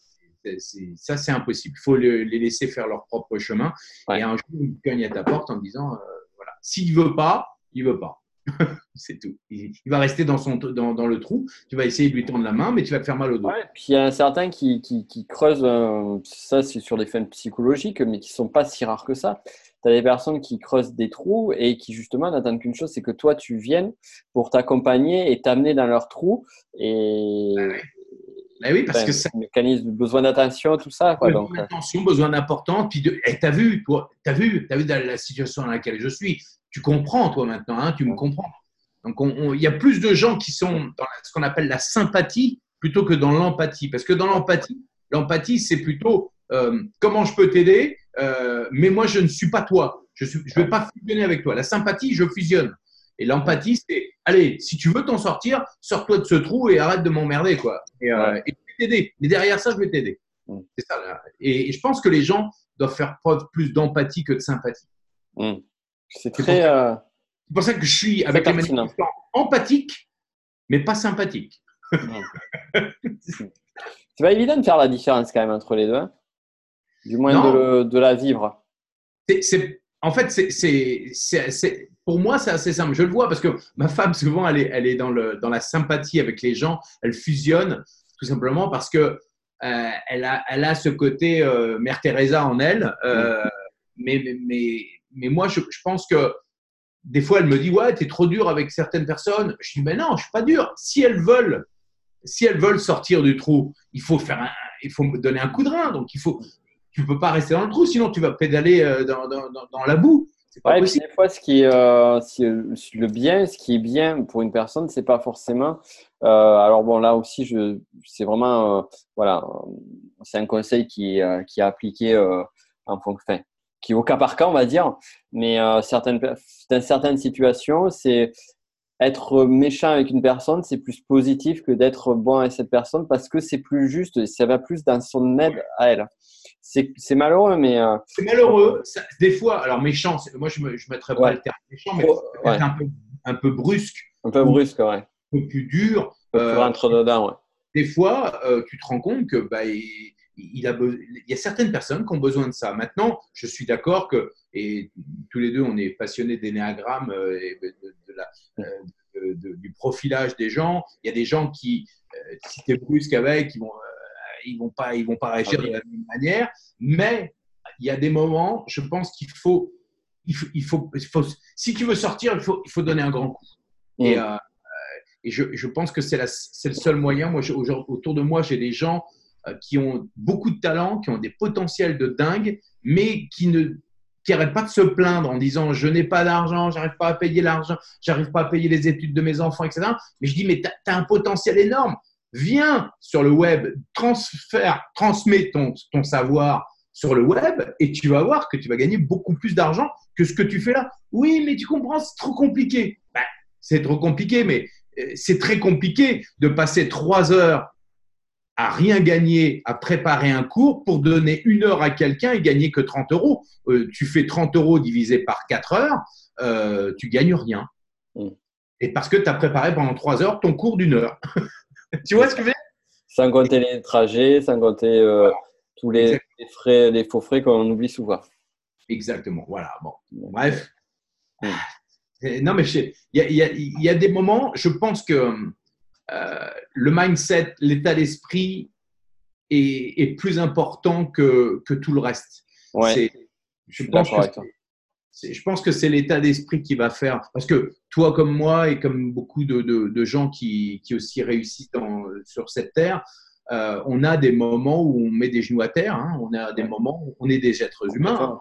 Ça, c'est impossible. Il faut les laisser faire leur propre chemin. Et un jour, il cogne à ta porte en disant euh, voilà, s'il ne veut pas, il ne veut pas. [laughs] c'est tout. Il, va rester dans, son, dans, dans, le trou. Tu vas essayer de lui tendre la main, mais tu vas te faire mal au dos. puis il y a certains qui, qui, qui creusent, ça c'est sur des fins psychologiques, mais qui ne sont pas si rares que ça tu as des personnes qui creusent des trous et qui justement n'attendent qu'une chose, c'est que toi tu viennes pour t'accompagner et t'amener dans leur trou. Et ben oui, parce que c'est un mécanisme, besoin d'attention, tout ça. Quoi, besoin d'attention, besoin d'importance. Puis, de... tu as vu, toi, tu as vu, as vu dans la situation dans laquelle je suis. Tu comprends, toi, maintenant, hein, tu me comprends. Donc, il y a plus de gens qui sont dans ce qu'on appelle la sympathie plutôt que dans l'empathie. Parce que dans l'empathie, l'empathie, c'est plutôt euh, comment je peux t'aider? Euh, mais moi, je ne suis pas toi. Je ne vais pas fusionner avec toi. La sympathie, je fusionne. Et l'empathie, c'est allez, si tu veux t'en sortir, sors-toi de ce trou et arrête de m'emmerder. quoi. Et, euh, je vais t'aider. Mais derrière ça, je vais t'aider. Mm. C'est ça. Et, je pense que les gens doivent faire preuve plus d'empathie que de sympathie. Mm. C'est très. Euh, c'est pour, ça que je suis avec les manifestants empathiques, mais pas sympathiques. Mm. [laughs] c'est pas évident de faire la différence quand même entre les deux. Du moins de, de, la vivre. C'est, en fait, c'est, pour moi, c'est assez simple. Je le vois parce que ma femme, souvent, elle est, elle est dans, le, dans la sympathie avec les gens. Elle fusionne tout simplement parce que euh, elle, a, elle a ce côté euh, Mère Teresa en elle. Euh, mais, mais, mais, moi, je, je, pense que des fois, elle me dit Ouais, tu es trop dur avec certaines personnes. Je dis Mais non, je suis pas dur. Si elles veulent, si elles veulent sortir du trou, il faut faire un, il faut me donner un coup de rein. Donc, il faut, tu peux pas rester dans le trou, sinon tu vas pédaler euh, dans, dans, dans la boue. Pas ouais, des fois, ce qui est euh, le bien, ce qui est bien pour une personne, c'est pas forcément. Euh, alors bon, là aussi, je, c'est vraiment, voilà, c'est un conseil qui, qui est appliqué en fonction, qui est au cas par cas, on va dire. Mais certaines, dans certaines situations, c'est être méchant avec une personne, c'est plus positif que d'être bon avec cette personne parce que c'est plus juste, ça va plus dans son aide à elle c'est malheureux, mais. Euh, c'est malheureux. des fois, alors méchant, moi je ne mettrais pas le terme méchant, mais un, peu, un peu brusque. Un peu brusque, ouais. Un peu plus dur. Euh, dedans, ouais. Des fois, euh, tu te rends compte que bah, il, a il y a certaines personnes qui ont besoin de ça. Maintenant, je suis d'accord que, et tous les deux, on est passionnés d'énéagramme et de, du profilage des gens. Il y a des gens qui, si tu es brusque avec, ils vont ils vont pas, ils vont pas réagir de la même manière. Mais il y a des moments, je pense qu'il faut, il faut, il faut, si tu veux sortir, il faut, il faut donner un grand coup. Et, mm. euh, et je, je, pense que c'est le seul moyen. Moi, autour de moi, j'ai des gens euh, qui ont beaucoup de talent, qui ont des potentiels de dingue, mais qui ne qui n'arrêtent pas de se plaindre en disant je n'ai pas d'argent, j'arrive pas à payer l'argent, j'arrive pas à payer les études de mes enfants, etc. Mais je dis mais tu as, un potentiel énorme viens sur le web, transfère, transmets ton, ton savoir sur le web et tu vas voir que tu vas gagner beaucoup plus d'argent que ce que tu fais là. Oui, mais tu comprends, c'est trop compliqué. Ben, c'est trop compliqué, mais euh, c'est très compliqué de passer trois heures à rien gagner, à préparer un cours pour donner une heure à quelqu'un et gagner que 30 euros. Euh, tu fais 30 euros divisé par 4 heures, euh, tu gagnes rien. Mm. Et parce que tu as préparé pendant 3 heures ton cours d'une heure. [laughs] tu vois ce que je veux Sans compter les trajets, sans compter euh, tous les, frais, les faux frais qu'on oublie souvent. Exactement. Voilà. Bon. Bref. Mm. Non, mais il y, y, a des moments, je pense que euh, le mindset, l'état d'esprit est, plus important que, que, tout le reste. Ouais, je, pense que je pense que c'est l'état d'esprit qui va faire. Parce que toi, comme moi, et comme beaucoup de, de, gens qui, qui, aussi réussissent dans, sur cette terre, euh, on a des moments où on met des genoux à terre. Hein. on a des moments où on est des êtres humains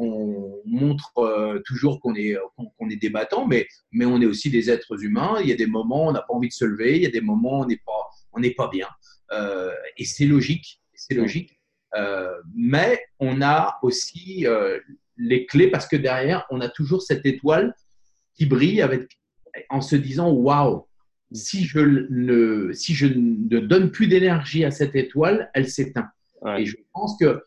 on montre euh, toujours qu'on est, qu'on est débattant, mais, mais on est aussi des êtres humains. Il y a des moments où on n'a pas envie de se lever, il y a des moments où on n'est pas, on n'est pas bien. Euh, et c'est logique, c'est logique. Mais on a aussi les clés parce que derrière, on a toujours cette étoile qui brille avec, en se disant waouh, si je ne, si je ne donne plus d'énergie à cette étoile, elle s'éteint. Et je pense que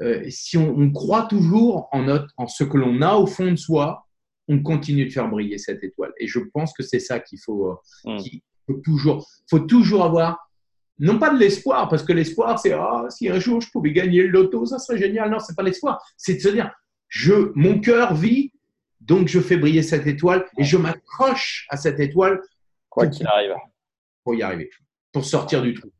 euh, si on, croit toujours en, notre, en ce que l'on a au fond de soi, on continue de faire briller cette étoile. Et je pense que c'est ça qu'il faut, euh, mm. faut, toujours, faut toujours avoir, non pas de l'espoir, parce que l'espoir, c'est ah, si un jour je pouvais gagner le loto, ça serait génial. Non, c'est pas l'espoir. C'est de se dire, je, mon cœur vit, donc je fais briller cette étoile et je m'accroche à cette étoile. Quoi qu'il arrive. Pour y arriver, pour sortir du trou.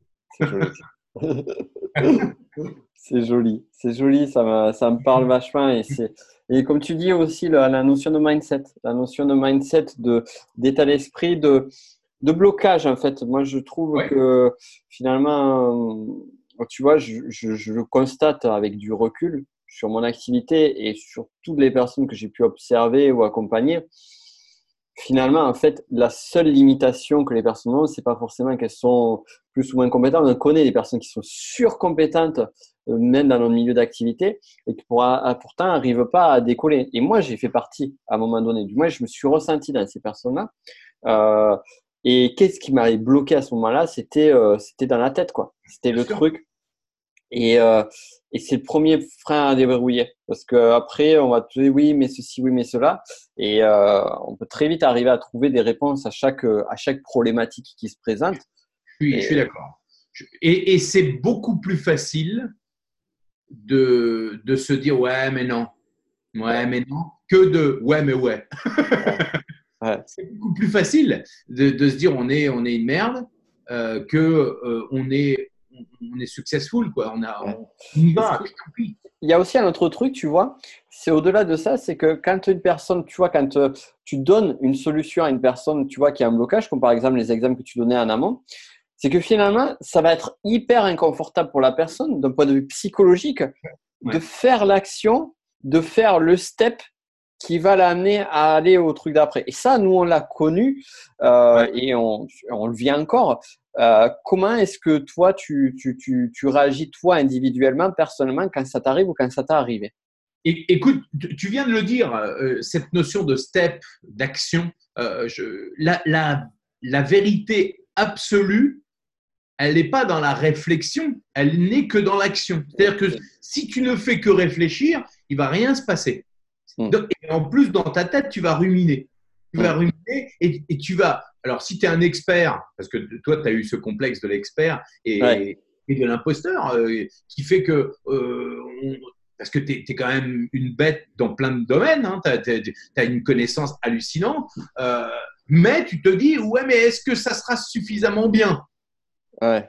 C'est joli, [laughs] c'est joli, ça me, ça me parle vachement. Et, et comme tu dis aussi, la, notion de mindset, la notion de mindset, d'état d'esprit, de, de blocage en fait. Moi, je trouve que finalement, tu vois, je, je, je, le constate avec du recul sur mon activité et sur toutes les personnes que j'ai pu observer ou accompagner finalement, en fait, la seule limitation que les personnes ont, c'est pas forcément qu'elles sont plus ou moins compétentes. On connaît des personnes qui sont surcompétentes, euh, même dans notre milieu d'activité, et qui pourtant n'arrivent pas à décoller. Et moi, j'ai fait partie à un moment donné. Du moins, je me suis ressenti dans ces personnes-là. Euh, et qu'est-ce qui m'avait bloqué à ce moment-là C'était euh, c'était dans la tête, quoi. C'était le truc. Et, euh, et c'est le premier frein à déverrouiller. Parce qu'après, on va te dire oui, mais ceci, oui, mais cela. Et euh, on peut très vite arriver à trouver des réponses à chaque, à chaque problématique qui se présente. Oui, je suis d'accord. Et, et c'est beaucoup plus facile de, de, se dire ouais, mais non. Ouais, mais non. Que de ouais, mais ouais. C'est beaucoup plus facile de, de, se dire on est, on est une merde euh, que euh, on est on est successful, quoi. On, a, y va. Il y a aussi un autre truc, tu vois, c'est au-delà de ça, c'est que quand une personne, tu vois, quand euh, tu donnes une solution à une personne, tu vois, qui a un blocage, comme par exemple les exemples que tu donnais en amont, c'est que finalement, ça va être hyper inconfortable pour la personne, d'un point de vue psychologique, de faire l'action, de faire le step qui va l'amener à aller au truc d'après. Et ça, nous, on l'a connu euh, et on, on, le vit encore. Euh, comment est-ce que toi, tu, tu, tu, tu, réagis, toi, individuellement, personnellement, quand ça t'arrive ou quand ça t'est arrivé? Écoute, tu viens de le dire, euh, cette notion de step, d'action, euh, la, la, la, vérité absolue, elle n'est pas dans la réflexion, elle n'est que dans l'action. C'est-à-dire que si tu ne fais que réfléchir, il va rien se passer. Hmm. Et en plus, dans ta tête, tu vas ruminer. Tu vas hmm. ruminer et, et tu vas alors, si tu es un expert, parce que toi, tu as eu ce complexe de l'expert et, de l'imposteur, euh, qui fait que. Euh, parce que tu es, quand même une bête dans plein de domaines, hein, tu as, une connaissance hallucinante, euh, mais tu te dis, ouais, mais est-ce que ça sera suffisamment bien? Ouais.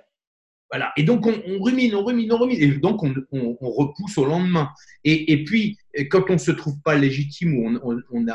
Voilà. Et donc, on, rumine, on rumine, on rumine. Et donc, on, repousse au lendemain. Et, et, puis, quand on ne se trouve pas légitime ou on, on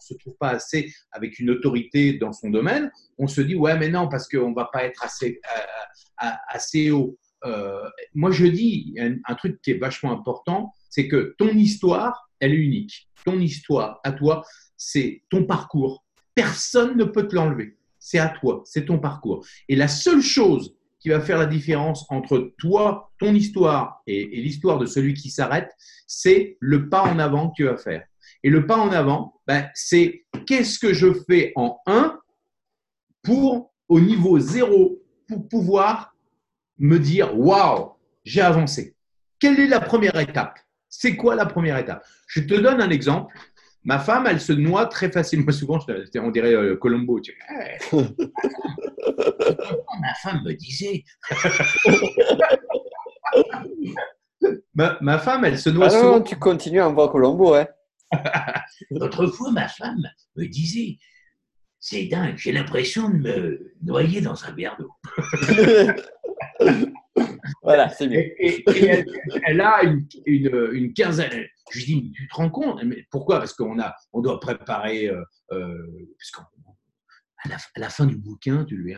a, se trouve pas assez avec une autorité dans son domaine, on se dit ouais mais non parce qu'on va pas être assez euh, euh, assez haut. Euh, moi je dis un, truc qui est vachement important, c'est que ton histoire elle est unique. Ton histoire à toi c'est ton parcours. Personne ne peut te l'enlever. C'est à toi, c'est ton parcours. Et la seule chose qui va faire la différence entre toi, ton histoire et, l'histoire de celui qui s'arrête, c'est le pas en avant que tu vas faire. Et le pas en avant, ben, c'est qu'est-ce que je fais en 1 pour, au niveau 0, pour pouvoir me dire waouh, j'ai avancé. Quelle est la première étape? C'est quoi la première étape? Je te donne un exemple. Ma femme, elle se noie très facilement. [laughs] Souvent, on dirait euh, Colombo. [laughs] ma femme me disait. [laughs] ma, femme, elle se noie ah souvent. tu continues à voir Colombo, hein [laughs] L'autre fois, ma femme me disait C'est dingue, j'ai l'impression de me noyer dans un verre d'eau. [laughs] voilà, c'est bien. Et, elle, a une, une, quinzaine. Je lui dis, mais tu te rends compte mais Pourquoi? Parce qu'on a, on doit préparer. Euh, euh à, la, à, la, fin du bouquin, tu lui,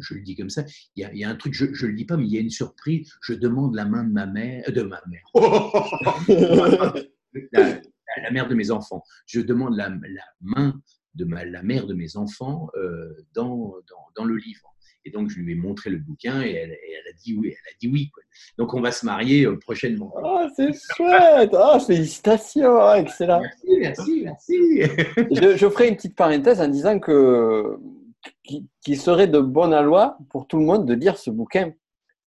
je, le dis comme ça, il y a, il y a un truc, je ne le dis pas, mais il y a une surprise. Je demande la main de ma mère, de ma mère, [laughs] la, la, mère de mes enfants. Je demande la, la main de ma, la mère de mes enfants euh, dans, dans, dans le livre. Et donc, je lui ai montré le bouquin et elle, a dit oui. Elle a dit oui. Donc, on va se marier euh, prochainement. Oh, c'est chouette oh, Félicitations hein, Excellent Merci, merci, merci [laughs] je, ferai une petite parenthèse en disant que qu'il serait de bonne loi pour tout le monde de lire ce bouquin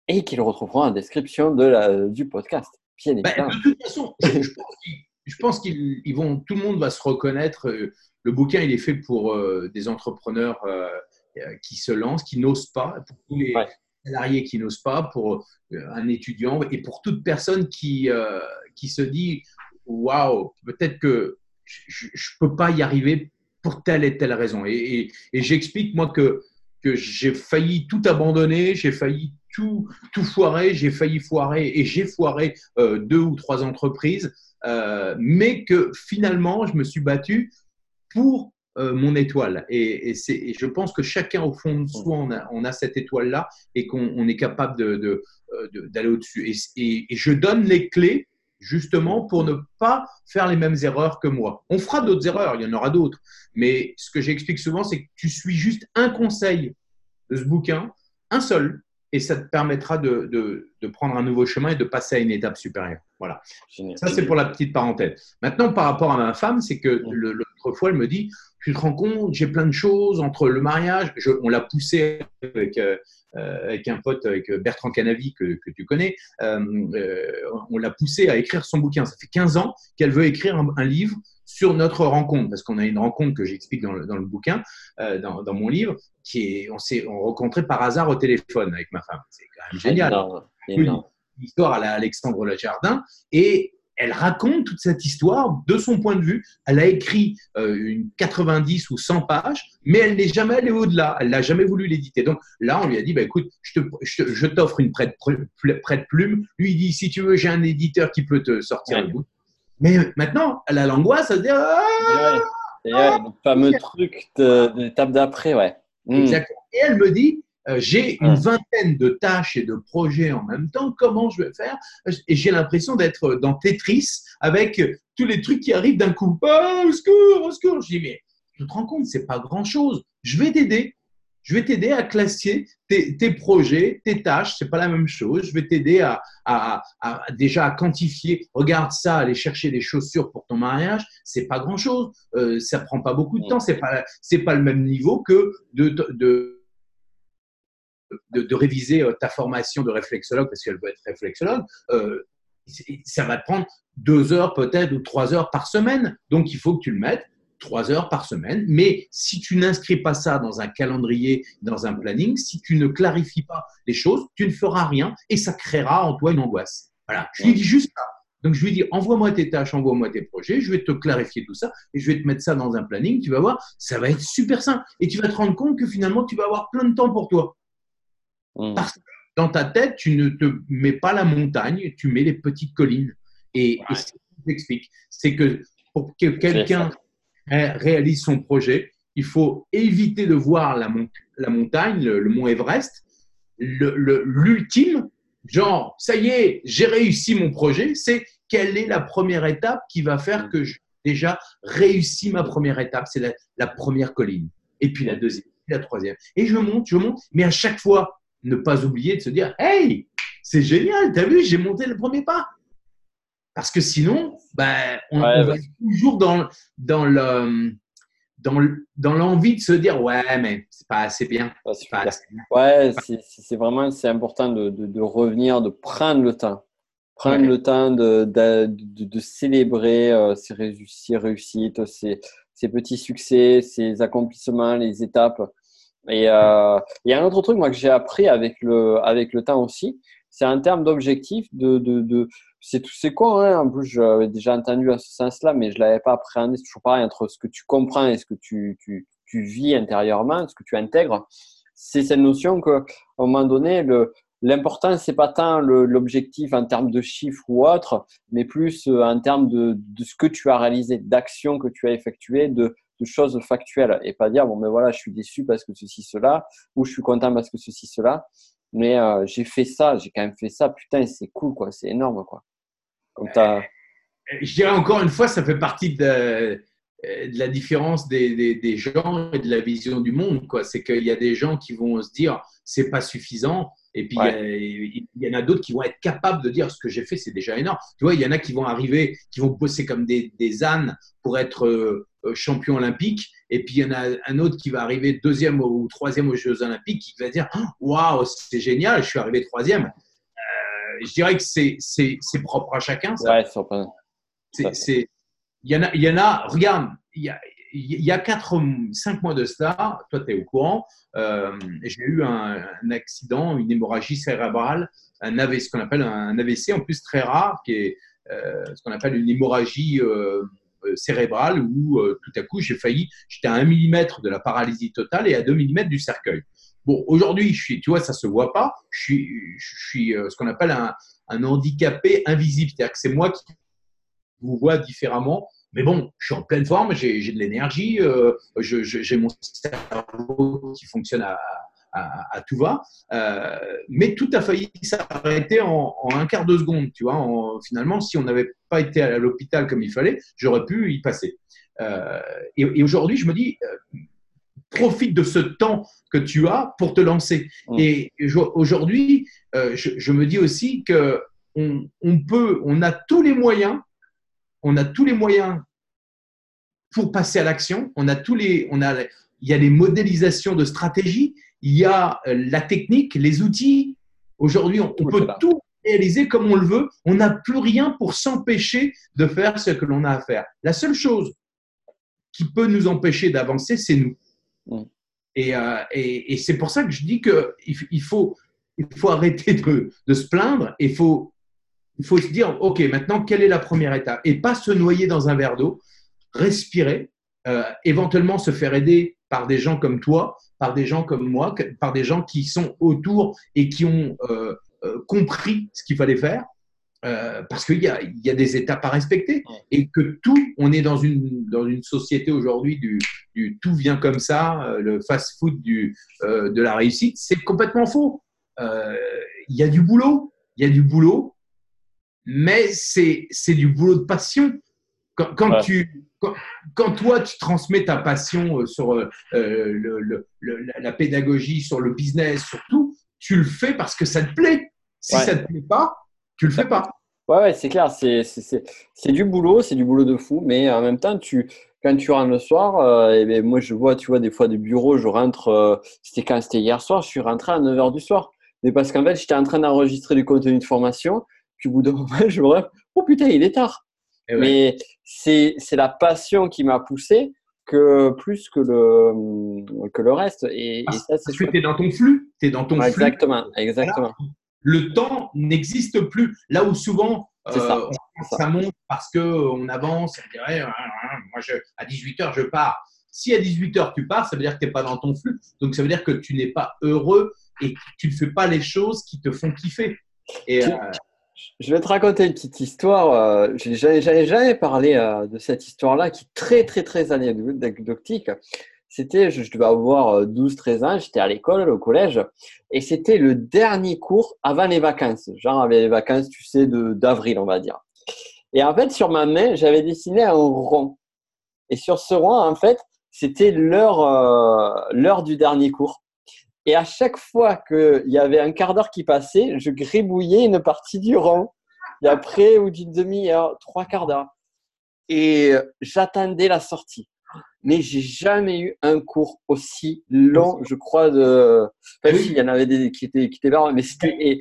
et qu'il retrouvera en description de la, du podcast. Bien ben, de toute façon, je, pense qu'ils vont, tout le monde va se reconnaître. Euh, le bouquin, il est fait pour euh, des entrepreneurs euh, qui se lancent, qui n'osent pas, pour tous les salariés qui n'osent pas, pour euh, un étudiant et pour toute personne qui, qui se dit waouh, peut-être que je ne peux pas y arriver pour telle et telle raison. Et, j'explique, moi, que, que j'ai failli tout abandonner, j'ai failli tout, tout foirer, j'ai failli foirer et j'ai foiré deux ou trois entreprises, mais que finalement, je me suis battu pour euh, mon étoile. Et, je pense que chacun, au fond de soi, on a, cette étoile-là et qu'on est capable d'aller de, au-dessus. Et, je donne les clés justement pour ne pas faire les mêmes erreurs que moi. On fera d'autres erreurs, il y en aura d'autres. Mais ce que j'explique souvent, c'est que tu suis juste un conseil de ce bouquin, un seul, et ça te permettra de, prendre un nouveau chemin et de passer à une étape supérieure. Voilà. Ça, c'est pour la petite parenthèse. Maintenant, par rapport à ma femme, c'est que l'autre fois, elle me dit tu te rends compte, j'ai plein de choses entre le mariage. on l'a poussé avec, euh, avec, un pote, avec Bertrand Canavi, que, que tu connais. Euh, euh, on l'a poussé à écrire son bouquin. Ça fait 15 ans qu'elle veut écrire un, livre sur notre rencontre, parce qu'on a une rencontre que j'explique dans le, dans le, bouquin, dans, dans, mon livre, qui est, on s'est rencontré par hasard au téléphone avec ma femme. C'est quand même génial. Une histoire à Alexandre Lajardin. Et elle raconte toute cette histoire de son point de vue. Elle a écrit euh, une 90 ou 100 pages, mais elle n'est jamais allée au-delà. Elle n'a jamais voulu l'éditer. Donc là, on lui a dit, bah, écoute, je, t'offre une prête, plume. Lui, il dit, si tu veux, j'ai un éditeur qui peut te sortir le bout. Mais maintenant, elle a l'angoisse à se dire, ah, le fameux truc de, l'étape d'après, ouais. Hmm. Exactement. Et elle me dit, euh, j'ai une vingtaine de tâches et de projets en même temps. Comment je vais faire? Et j'ai l'impression d'être dans Tetris avec tous les trucs qui arrivent d'un coup. Oh, au secours, au secours. Je dis, mais tu te rends compte, c'est pas grand-chose. Je vais t'aider. Je vais t'aider à classer tes, projets, tes tâches. C'est pas la même chose. Je vais t'aider à, déjà à quantifier. Regarde ça, aller chercher des chaussures pour ton mariage. C'est pas grand chose. Euh, ça prend pas beaucoup de temps. C'est pas c'est pas le même niveau que de, de de, réviser euh, ta formation de réflexologue, parce qu'elle veut être réflexologue, euh, ça va te prendre deux heures peut-être ou trois heures par semaine. Donc, il faut que tu le mettes trois heures par semaine. Mais si tu n'inscris pas ça dans un calendrier, dans un planning, si tu ne clarifies pas les choses, tu ne feras rien et ça créera en toi une angoisse. Voilà, je lui dis juste ça. Donc, je lui dis, envoie-moi tes tâches, envoie-moi tes projets, je vais te clarifier tout ça et je vais te mettre ça dans un planning. Tu vas voir, ça va être super simple. Et tu vas te rendre compte que finalement, tu vas avoir plein de temps pour toi. Mm. Parce que dans ta tête, tu ne te mets pas la montagne, tu mets les petites collines. Et, ce que j'explique, c'est que pour que quelqu'un réalise son projet, il faut éviter de voir la, la montagne, le, mont Everest. L'ultime, genre, ça y est, j'ai réussi mon projet, c'est quelle est la première étape qui va faire mm. que j'ai déjà réussi ma première étape? C'est la, première colline. Et puis la deuxième, la troisième. Et je monte, je monte, mais à chaque fois, ne pas oublier de se dire Hey, c'est génial, t'as vu, j'ai monté le premier pas. Parce que sinon, ben, on, va toujours dans, dans le dans, l'envie de se dire ouais mais c'est pas assez bien. Pas Ouais, c'est vraiment c'est important de, de, revenir, de prendre le temps, prendre le temps de, de célébrer euh, ses, réussites, ses, ses, petits succès, ses accomplissements, les étapes. Et euh, il y a un autre truc moi que j'ai appris avec le avec le temps aussi, c'est en termes d'objectifs de, de c'est c'est quoi hein. En plus j'avais déjà entendu à ce sens-là mais je l'avais pas appréhendé. C'est toujours pareil entre ce que tu comprends et ce que tu, tu, tu vis intérieurement ce que tu intègres. C'est cette notion que à un moment donné le l'important c'est pas tant l'objectif en termes de chiffres ou autre mais plus euh, en termes de, de ce que tu as réalisé d'actions que tu as effectuées de, de choses factuelles et pas dire bon mais voilà je suis déçu parce que ceci cela ou je suis content parce que ceci cela mais euh, j'ai fait ça, j'ai quand même fait ça, putain, c'est cool, quoi, c'est énorme, quoi. Euh, je dirais encore une fois, ça fait partie de, euh, la différence des, des, gens et de la vision du monde, quoi. C'est qu'il y a des gens qui vont se dire, c'est pas suffisant, et puis il y, en a d'autres qui vont être capables de dire, ce que j'ai fait, c'est déjà énorme. Tu vois, il y en a qui vont arriver, qui vont bosser comme des, des ânes pour être euh, champion olympique, et puis il y en a un autre qui va arriver deuxième ou troisième aux Jeux olympiques, qui va dire waouh, c'est génial, je suis arrivé troisième. Euh, je dirais que c'est propre à chacun. Ça. Ouais, c'est il y en a, il y en a. Regarde, il y a, il y a 4, 5 mois de cela, toi tu es au courant, euh, j'ai eu un, accident, une hémorragie cérébrale, un AVC, ce qu'on appelle un AVC, en plus très rare, qui est ce qu'on appelle une hémorragie euh, cérébrale où euh, tout à coup j'ai failli, j'étais à 1 mm de la paralysie totale et à 2 mm du cercueil. Bon, aujourd'hui, tu vois, ça se voit pas. Je suis, euh, ce qu'on appelle un, un, handicapé invisible, c'est-à-dire que c'est moi qui vous vois différemment. Mais bon, je suis en pleine forme, j'ai de l'énergie, j'ai mon cerveau qui fonctionne à, à, tout va. Euh, mais tout a failli s'arrêter en, un quart de seconde. Tu vois, finalement, si on n'avait pas été à l'hôpital comme il fallait, j'aurais pu y passer. Euh, et, aujourd'hui, je me dis, euh, profite de ce temps que tu as pour te lancer. Mmh. Et aujourd'hui, je, me dis aussi que on, on, peut, on a tous les moyens, on a tous les moyens pour passer à l'action. On a tous les, on a, il y a les modélisations de stratégie, il y a euh, la technique, les outils. Aujourd'hui, on, peut tout réaliser comme on le veut. On n'a plus rien pour s'empêcher de faire ce que l'on a à faire. La seule chose qui peut nous empêcher d'avancer, c'est nous. Mm. Euh, et, c'est pour ça que je dis qu'il il faut, il faut arrêter de, se plaindre il faut, il faut se dire, OK, maintenant, quelle est la première étape? Et pas se noyer dans un verre d'eau, respirer, euh, éventuellement se faire aider par des gens comme toi, par des gens comme moi, par des gens qui sont autour et qui ont euh, euh, compris ce qu'il fallait faire. Parce qu'il y a, y a des étapes à respecter et que tout, on est dans une, dans une société aujourd'hui du, du, tout vient comme ça, le fast-food de la réussite, c'est complètement faux. Il y a du boulot, il y a du boulot, mais c'est du boulot de passion. Quand, tu, quand, toi, tu transmets ta passion euh, sur euh, le, la pédagogie, sur le business, sur tout, tu le fais parce que ça te plaît. Si ça ne te plaît pas, tu le fais pas. Ouais, ouais c'est clair. C'est du boulot, c'est du boulot de fou, mais en même temps, tu, quand tu rentres le soir, euh, et ben, moi je vois, tu vois, des fois des bureaux, je rentre, c'était quand c'était hier soir, je suis rentré à 9h du soir. Mais parce qu'en fait, j'étais en train d'enregistrer du contenu de formation, puis au bout d'un moment, je me dis, oh putain, il est tard. Eh Mais c'est la passion qui m'a poussé que plus que le, que le reste. Et, parce, ça, c'est que tu es dans ton flux. Es dans ton exactement, exactement. Le temps n'existe plus. Là où souvent, euh, ça, monte parce qu'on avance, on dirait, hein, hein, moi, je, à 18h, je pars. Si à 18h, tu pars, ça veut dire que tu n'es pas dans ton flux. Donc, ça veut dire que tu n'es pas heureux et que tu ne fais pas les choses qui te font kiffer. Et, euh, je vais te raconter une petite histoire. Euh, je n'avais jamais parlé euh, de cette histoire-là qui est très, très, très anecdotique. C'était, je devais avoir 12-13 euh, ans, j'étais à l'école, au collège, et c'était le dernier cours avant les vacances. Genre, avec les vacances, tu sais, d'avril, on va dire. Et en fait, sur ma main, j'avais dessiné un rond. Et sur ce rond, en fait, c'était l'heure du dernier cours. Et à chaque fois qu'il y avait un quart d'heure qui passait, je gribouillais une partie du rang. Et après, ou d'une demi-heure, trois quarts d'heure. Et j'attendais la sortie. Mais j'ai jamais eu un cours aussi long, je crois, de. Enfin, il y en avait des qui étaient, qui étaient mais c'était. Et,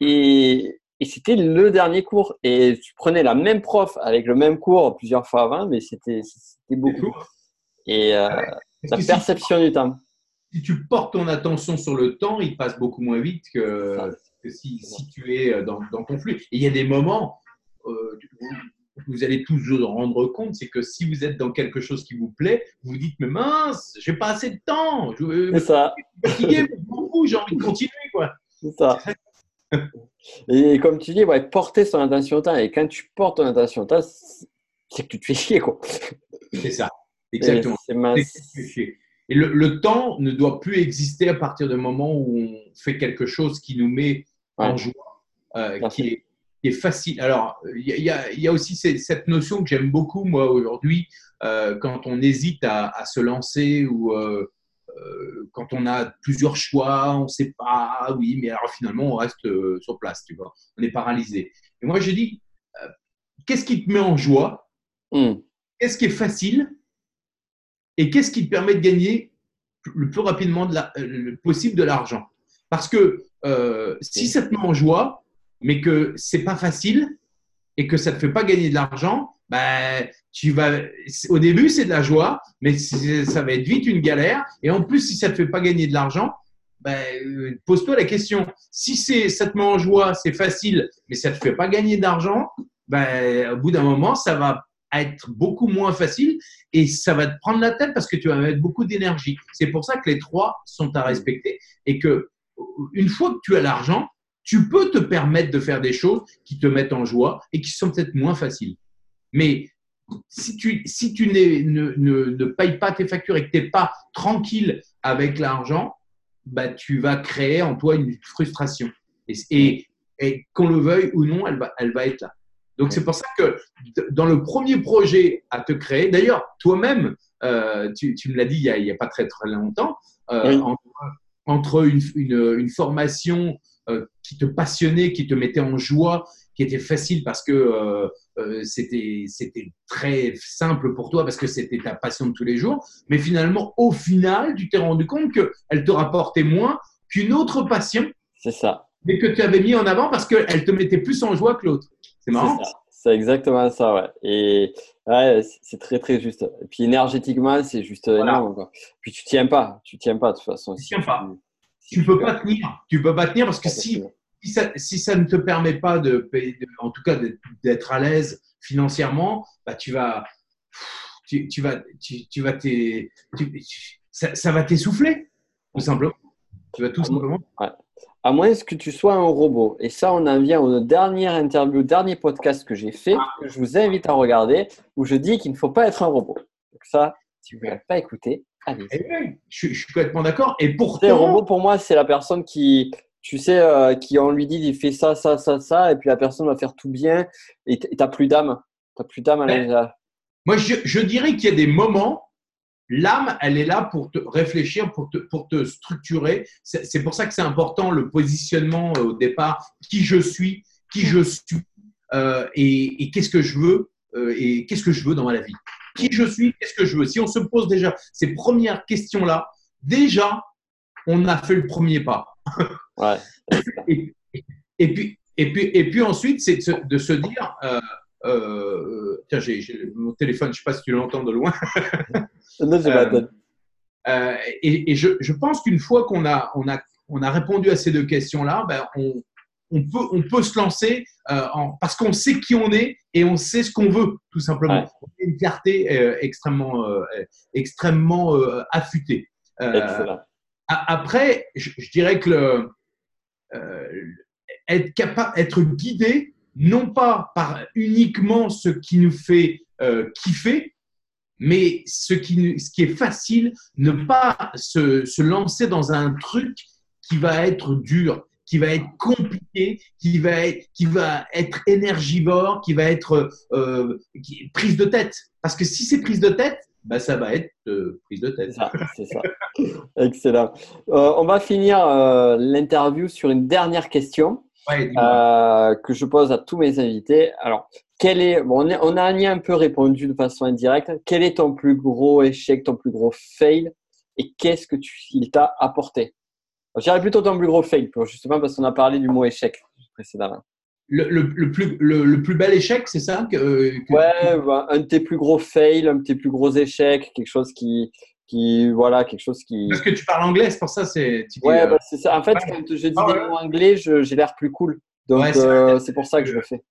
et, et c'était le dernier cours. Et tu prenais la même prof avec le même cours plusieurs fois avant, mais c'était beaucoup. Et euh, la perception du temps. Si tu portes ton attention sur le temps, il passe beaucoup moins vite que, si, si, tu es dans, dans, ton flux. Et il y a des moments, euh, vous allez tous vous rendre compte, c'est que si vous êtes dans quelque chose qui vous plaît, vous vous dites mais mince, j'ai pas assez de temps, je c'est ça. fatigué, j'ai envie de continuer quoi. C'est ça. [laughs] Et comme tu dis, ouais, porter son attention au temps. Et quand tu portes ton attention au temps, c'est que tu te fais chier quoi. C'est ça. Exactement. Et le, le, temps ne doit plus exister à partir du moment où on fait quelque chose qui nous met en joie, euh, qui, est, qui, est, facile. Alors, il y, y, y a, aussi cette notion que j'aime beaucoup, moi, aujourd'hui, euh, quand on hésite à, à, se lancer ou euh, quand on a plusieurs choix, on ne sait pas, oui, mais alors finalement, on reste sur place, tu vois, on est paralysé. Et moi, je dis, qu'est-ce qui te met en joie? Mm. Qu'est-ce qui est facile? Et qu'est-ce qui te permet de gagner le plus rapidement le possible de l'argent? Parce que euh, si ça te met en joie, mais que c'est pas facile et que ça te fait pas gagner de l'argent, ben, tu vas, au début, c'est de la joie, mais ça va être vite une galère. Et en plus, si ça te fait pas gagner de l'argent, ben, pose-toi la question. Si c'est, ça te met en joie, c'est facile, mais ça te fait pas gagner d'argent, ben, au bout d'un moment, ça va être beaucoup moins facile et ça va te prendre la tête parce que tu vas mettre beaucoup d'énergie. C'est pour ça que les trois sont à respecter et que une fois que tu as l'argent, tu peux te permettre de faire des choses qui te mettent en joie et qui sont peut-être moins faciles. Mais si tu, si tu ne, ne, ne payes pas tes factures et que tu n'es pas tranquille avec l'argent, bah, tu vas créer en toi une frustration. Et, et, et qu'on le veuille ou non, elle va, elle va être là. Donc, c'est pour ça que dans le premier projet à te créer, d'ailleurs, toi-même, euh, tu, tu, me l'as dit il n'y a, a, pas très, très longtemps, euh, oui. entre, entre, une, une, une formation euh, qui te passionnait, qui te mettait en joie, qui était facile parce que euh, c'était très simple pour toi, parce que c'était ta passion de tous les jours, mais finalement, au final, tu t'es rendu compte qu'elle te rapportait moins qu'une autre passion. C'est ça. Mais que tu avais mis en avant parce qu'elle te mettait plus en joie que l'autre. C'est marrant. C'est exactement ça, ouais. Et ouais, c'est très, très juste. Et puis énergétiquement, c'est juste voilà. énorme. Quoi. Puis tu tiens pas, tu tiens pas de toute façon. Tu tiens pas. Tu, tu peux pas tenir. Tu peux pas tenir parce que si, si, ça, si ça ne te permet pas de payer, de, en tout cas d'être à l'aise financièrement, bah tu vas, tu, tu vas, tu, tu vas ça, ça, va t'essouffler, tout simplement. Tu vas tout simplement. Ouais à moins que tu sois un robot. Et ça, on en vient au dernier interview, au dernier podcast que j'ai fait, que je vous invite à regarder, où je dis qu'il ne faut pas être un robot. Donc ça, si vous ne l'avez pas écouté, allez. Eh oui, je, je, suis complètement d'accord. Et pourtant, un robot pour moi, c'est la personne qui, tu sais, euh, qui on lui dit, il fait ça, ça, ça, ça, et puis la personne va faire tout bien, et tu n'as plus d'âme. Tu n'as plus d'âme à la. Moi, je, je dirais qu'il y a des moments L'âme, elle est là pour te réfléchir, pour te, pour te structurer. C'est pour ça que c'est important le positionnement euh, au départ, qui je suis, qui je suis, euh, et, et qu'est-ce que je veux, euh, et qu'est-ce que je veux dans ma vie. Qui je suis, qu'est-ce que je veux. Si on se pose déjà ces premières questions-là, déjà, on a fait le premier pas. Ouais. [laughs] et, et, puis, et, puis, et puis ensuite, c'est de, de, se dire, euh, tiens, j'ai mon téléphone, je ne sais pas si tu l'entends de loin. [laughs] non, euh, euh, et, et je, je, pense qu'une fois qu'on a, on a, on a répondu à ces deux questions-là, ben on, on, peut, on peut se lancer euh, en, parce qu'on sait qui on est et on sait ce qu'on veut, tout simplement. Ouais. Une clarté euh, extrêmement, euh, extrêmement affûtée. après, je, je, dirais que le, être capable, être guidé non pas par uniquement ce qui nous fait euh, kiffer, mais ce qui, est facile, ne pas se, lancer dans un truc qui va être dur, qui va être compliqué, qui va être, énergivore, qui va être euh, prise de tête. Parce que si c'est prise de tête, bah, ça va être euh, prise de tête. C'est ça. [laughs] Excellent. On va finir l'interview sur une dernière question que je pose à tous mes invités. Alors, quel est, bon, on, a un peu répondu de façon indirecte. Quel est ton plus gros échec, ton plus gros fail et qu'est-ce que tu, il t'a apporté? J'irais plutôt ton plus gros fail, justement parce qu'on a parlé du mot échec précédemment. Le, le, plus, le, plus bel échec, c'est ça que, Ouais, bah, un de tes plus gros fails, un de tes plus gros échecs, quelque chose qui, qui voilà, quelque chose qui. Parce que tu parles anglais, c'est pour ça, c'est. Ouais, euh, bah, c'est ça. En fait, quand je dis ah, des mots anglais, j'ai l'air plus cool. Donc, euh, c'est pour ça que je le fais.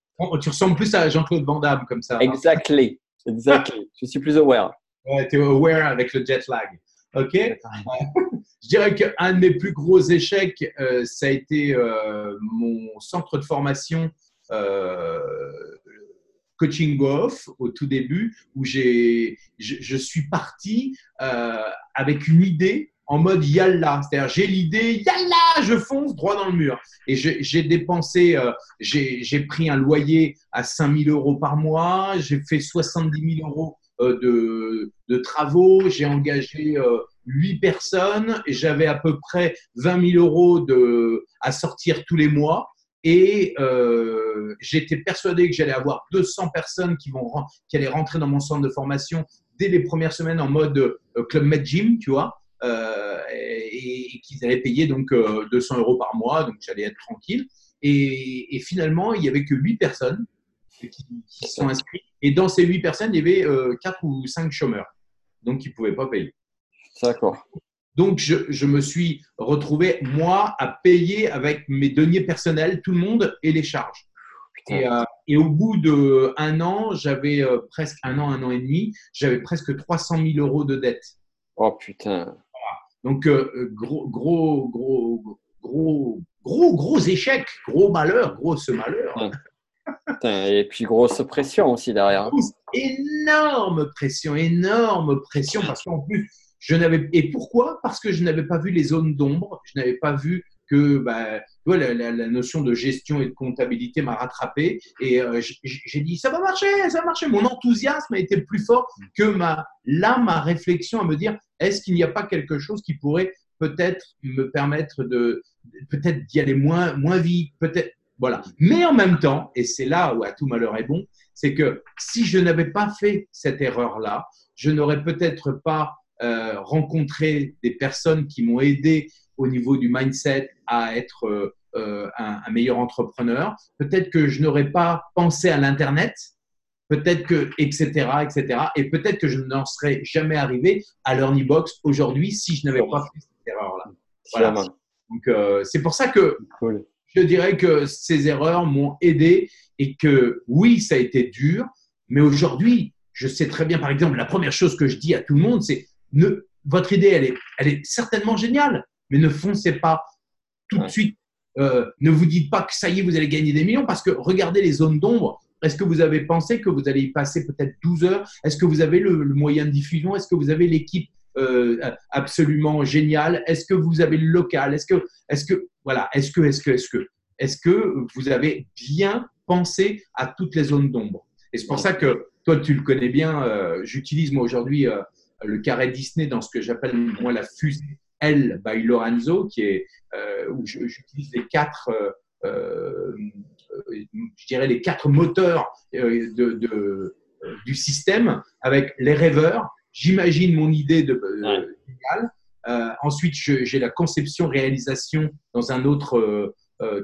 Tu ressembles plus à Jean-Claude Van Damme comme ça. Exactly. Exactly. je suis plus aware. Ouais, tu es aware avec le jet lag. OK Je dirais qu'un de mes plus gros échecs, euh, ça a été euh, mon centre de formation euh, Coaching Off au tout début, où j'ai, je, suis parti avec une idée en mode yalla. C'est-à-dire, j'ai l'idée, yalla, je fonce droit dans le mur. Et j'ai dépensé, j'ai pris un loyer à 5000 euros par mois, j'ai fait 70 000 euros de, de, travaux, j'ai engagé huit personnes et j'avais à peu près 20 000 euros de, à sortir tous les mois. Et euh, j'étais persuadé que j'allais avoir 200 personnes qui, vont, qui allaient rentrer dans mon centre de formation dès les premières semaines en mode euh, Club Med Gym, tu vois, euh, et, qu'ils allaient payer donc 200 euros par mois, donc j'allais être tranquille. Et, finalement, il n'y avait que 8 personnes qui, qui sont inscrites. Et dans ces 8 personnes, il y avait 4 ou 5 chômeurs, donc ils ne pouvaient pas payer. D'accord. Donc, je, me suis retrouvé, moi, à payer avec mes deniers personnels tout le monde et les charges. Et, euh, au bout d'un an, j'avais euh, presque un an, un an et demi, j'avais presque 300 000 euros de dette. Oh putain. Donc, euh, gros, gros, gros, gros, gros, gros échec, gros malheur, grosse malheur. et puis grosse pression aussi derrière. Énorme pression, énorme pression, parce qu'en plus, je n'avais et pourquoi? Parce que je n'avais pas vu les zones d'ombre, je n'avais pas vu que bah, la, la, notion de gestion et de comptabilité m'a rattrapé et euh, j'ai dit ça va marcher, ça va marcher. Mon enthousiasme a été plus fort que ma là ma réflexion à me dire est-ce qu'il n'y a pas quelque chose qui pourrait peut-être me permettre de peut-être d'y aller moins moins vite, peut-être voilà. Mais en même temps, et c'est là où à tout malheur est bon, c'est que si je n'avais pas fait cette erreur là, je n'aurais peut-être pas euh, rencontrer des personnes qui m'ont aidé au niveau du mindset à être euh, euh, un, meilleur entrepreneur. Peut-être que je n'aurais pas pensé à l'Internet, peut-être que, etc., etc. Et peut-être que je n'en serais jamais arrivé à l'Earnybox aujourd'hui si je n'avais pas fait cette erreur-là. Voilà. Donc, c'est pour ça que je dirais que ces erreurs m'ont aidé et que oui, ça a été dur, mais aujourd'hui, je sais très bien, par exemple, la première chose que je dis à tout le monde, c'est votre idée, elle est, elle est certainement géniale, mais ne foncez pas tout de suite. Euh, ne vous dites pas que ça y est, vous allez gagner des millions parce que regardez les zones d'ombre. Est-ce que vous avez pensé que vous allez y passer peut-être 12 heures? Est-ce que vous avez le, moyen de diffusion? Est-ce que vous avez l'équipe euh, absolument géniale? Est-ce que vous avez le local? Est-ce que, est-ce que, voilà, est-ce que, est-ce que, est-ce que, est-ce que vous avez bien pensé à toutes les zones d'ombre? Et c'est pour ça que toi, tu le connais bien. Euh, j'utilise moi aujourd'hui le carré Disney dans ce que j'appelle moi la fusée L by Lorenzo, qui est euh, où j'utilise les quatre, euh, euh, je dirais les quatre moteurs de, du système avec les rêveurs. J'imagine mon idée de ouais. ensuite, j'ai la conception-réalisation dans un autre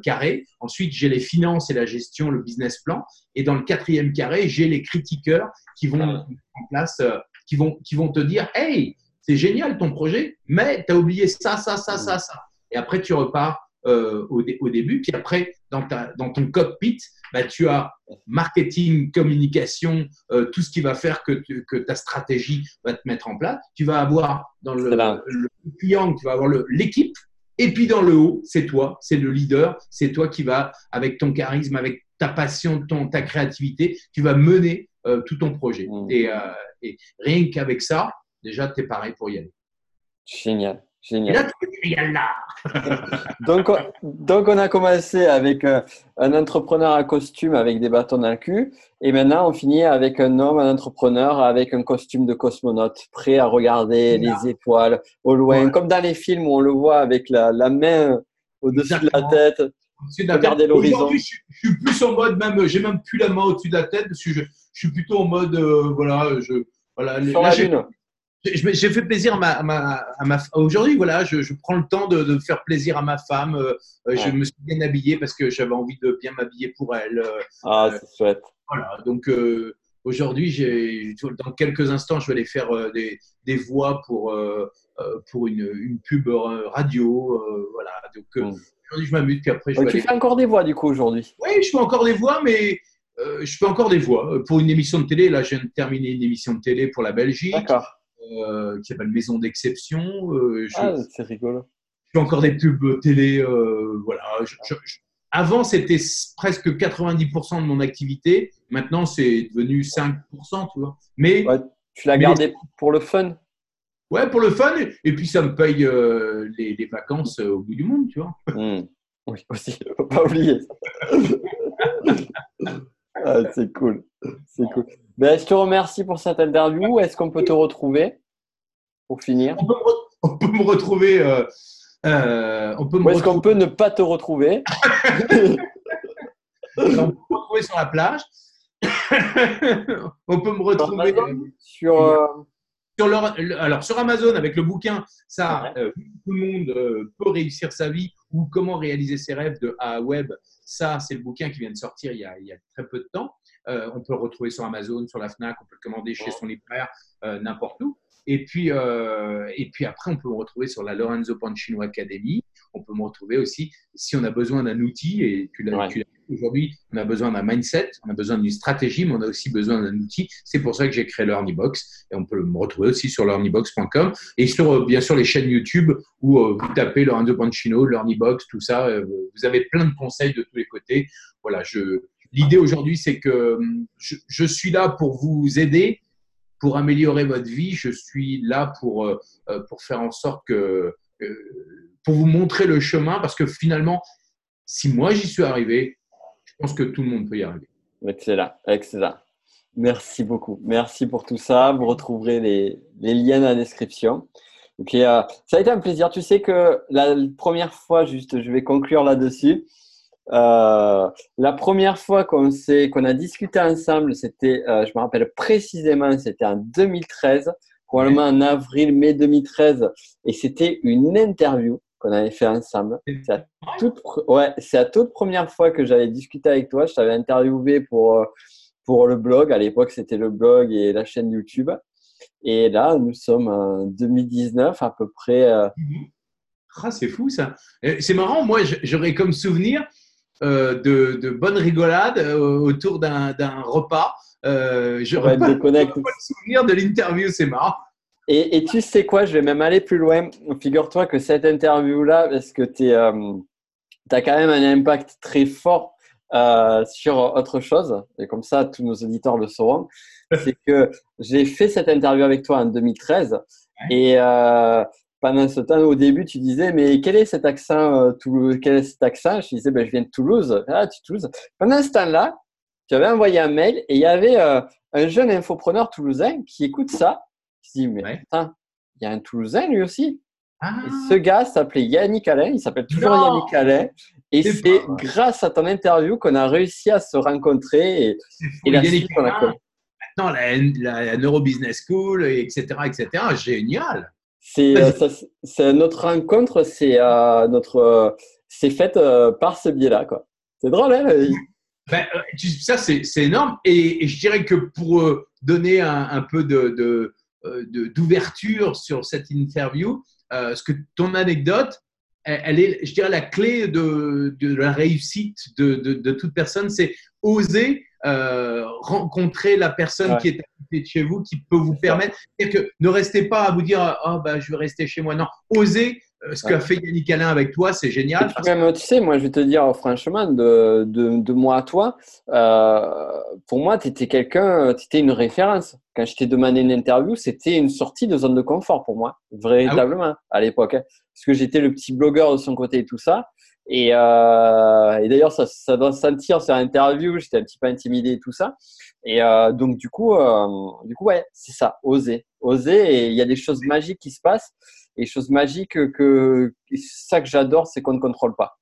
carré. Ensuite, j'ai les finances et la gestion, le business plan. Et dans le quatrième carré, j'ai les critiqueurs qui vont mettre en place qui vont, qui vont te dire Hey, c'est génial ton projet, mais tu as oublié ça, ça, ça, ça, ça. Et après, tu repars euh, au, au, début. Puis après, dans, ta, dans ton cockpit, bah, tu as marketing, communication, euh, tout ce qui va faire que, que, ta stratégie va te mettre en place. Tu vas avoir dans le, le client, tu vas avoir l'équipe. Et puis dans le haut, c'est toi, c'est le leader, c'est toi qui va, avec ton charisme, avec ta passion, ton, ta créativité, tu vas mener euh, tout ton projet. Mmh. Et, euh, et, rien qu'avec ça, déjà, tu es pareil pour y aller. Génial. Génial. Et là, tu [laughs] donc, on, donc, on a commencé avec euh, un entrepreneur à costume avec des bâtons dans le cul. Et maintenant, on finit avec un homme, un entrepreneur avec un costume de cosmonaute, prêt à regarder les étoiles au loin, Ouais. comme dans les films où on le voit avec la, la main au-dessus de la tête. Au-dessus de la Regardez tête. l'horizon. Aujourd'hui, je, je suis plus en mode même, j'ai même plus la main au-dessus de la tête parce que je, je suis plutôt en mode, euh, voilà, je, voilà. Sur là, la j'ai- lune. j'ai j'ai fait plaisir à ma, à ma, à ma aujourd'hui, voilà, je, je prends le temps de, de faire plaisir à ma femme. euh, euh, Je me suis bien habillé parce que j'avais envie de bien m'habiller pour elle. Ah, Euh, c'est chouette. Voilà, donc euh, aujourd'hui, dans quelques instants, je vais aller faire des, des voix pour, pour une, une pub radio. voilà, donc Mm. aujourd'hui, je m'amuse, puis après, je Ouais, vais tu aller. fais encore des voix du coup aujourd'hui. Oui, je fais encore des voix, mais euh, je fais encore des voix. Euh, Pour une émission de télé, là, je viens de terminer une émission de télé pour la Belgique euh, qui s'appelle Maison d'exception. Euh, Ah, c'est rigolo. je fais encore des pubs télé. voilà. Je- je- je- avant, c'était presque 90% de mon activité. Maintenant, c'est devenu 5%, tu vois. Mais Ouais. Tu l'as Mais- gardé pour le fun? Ouais, pour le fun. Et puis, ça me paye les, les vacances au bout du monde, tu vois. Hmm. Oui, aussi, faut pas oublier. [laughs] Ah, c'est cool, c'est cool. Ben, je te remercie pour cette interview. Est-ce qu'on peut te retrouver pour finir? On peut me, re- on peut me retrouver. euh, euh, on peut me Où est-ce qu'on peut ne pas te retrouver? [laughs] On peut me retrouver sur la plage. [laughs] on peut me retrouver. Sur euh, Sur leur- alors sur Amazon avec le bouquin, ça, Ouais. tout le monde peut réussir sa vie ou comment réaliser ses rêves de A à Web. Ça, c'est le bouquin qui vient de sortir il y a, il y a très peu de temps. Euh, on peut le retrouver sur Amazon, sur la Fnac, on peut le commander chez son libraire, euh, n'importe où. Et puis, euh, et puis après, on peut me retrouver sur la Lorenzo Pancino Academy. On peut me retrouver aussi si on a besoin d'un outil. Et tu l'as Ouais. aujourd'hui, on a besoin d'un mindset, on a besoin d'une stratégie, mais on a aussi besoin d'un outil. C'est pour ça que j'ai créé l'Earnybox. Et on peut me retrouver aussi sur learnybox.com et sur, euh, bien sûr, les chaînes YouTube où euh, vous tapez Lorenzo Pancino, l'Earnybox, tout ça. euh, vous avez plein de conseils de tous les côtés. Voilà, je, l'idée aujourd'hui, c'est que je, je suis là pour vous aider, pour améliorer votre vie. Je suis là pour, euh, pour faire en sorte que, pour vous montrer le chemin parce que finalement, si moi j'y suis arrivé, je pense que tout le monde peut y arriver. Excellent, excellent. Merci beaucoup. Merci pour tout ça. Vous retrouverez les, liens dans la description. Et euh, ça a été un plaisir. Tu sais que la première fois, juste, je vais conclure là-dessus. Euh, la première fois qu'on qu'on a discuté ensemble, c'était, euh, je me rappelle précisément, c'était en 2013, probablement en avril, mai 2013, et c'était une interview qu'on avait fait ensemble. C'est la toute, ouais, c'est la toute première fois que j'avais discuté avec toi. Je t'avais interviewé pour, euh, pour le blog. À l'époque, c'était le blog et la chaîne YouTube. Et là, nous sommes en 2019, à peu près. euh, Ah, c'est fou ça. C'est marrant, moi j'aurais comme souvenir euh, de, de bonnes rigolades euh, autour d'un repas. Euh, j'aurais être pas, le souvenir de l'interview, c'est marrant. Et, et tu sais quoi, je vais même aller plus loin. Figure-toi que cette interview-là, parce que tu as quand même un impact très fort euh, sur autre chose, et comme ça, tous nos auditeurs le sauront, [laughs] c'est que j'ai fait cette interview avec toi en 2013. Et euh, pendant ce temps, au début, tu disais, mais quel est cet accent euh, Toulouse Quel est cet accent? Je disais, ben, je viens de Toulouse. Ah, tu Toulouse. Pendant ce temps-là, tu avais envoyé un mail et il y avait euh, un jeune infopreneur toulousain qui écoute ça. Je dis, mais Ouais. putain, il y a un Toulousain lui aussi. Ah, Et ce gars s'appelait Yannick Alain, il s'appelle toujours Non Yannick Alain. Et C'est grâce à ton interview qu'on a réussi à se rencontrer et, et la suite, on a maintenant la, la Neurobusiness School, et etc., etc. Génial. C'est euh, Vas-y. ça- c'est notre rencontre, c'est euh, notre, euh, c'est fait euh, par ce biais-là, quoi. C'est drôle, hein Ben, euh, ça, c'est c'est énorme. Et, et je dirais que pour euh, donner un, un peu de- de, euh, de- d'ouverture sur cette interview, euh, ce que ton anecdote, elle, elle est, je dirais, la clé de, de la réussite de, de, de toute personne, c'est oser euh, rencontrer la personne Ouais. qui est à côté de chez vous, qui peut vous permettre. C'est-à-dire que ne restez pas à vous dire, oh, bah, je vais rester chez moi. Non, osez ce qu'a fait Yannick Alain avec toi, c'est génial. même, tu sais, moi, je vais te dire franchement, de, de, de moi à toi, euh, pour moi, tu étais quelqu'un, tu étais une référence. Quand je t'ai demandé une interview, c'était une sortie de zone de confort pour moi, véritablement, ah à l'époque. Hein. Parce que j'étais le petit blogueur de son côté et tout ça. Et, euh, et d'ailleurs, ça, ça, doit se sentir sur l'interview, j'étais un petit peu intimidé et tout ça. Et euh, donc, du coup, euh, du coup ouais, c'est ça, oser. Oser, et il y a des choses magiques qui se passent. Et choses magiques que, ça que j'adore, c'est qu'on ne contrôle pas.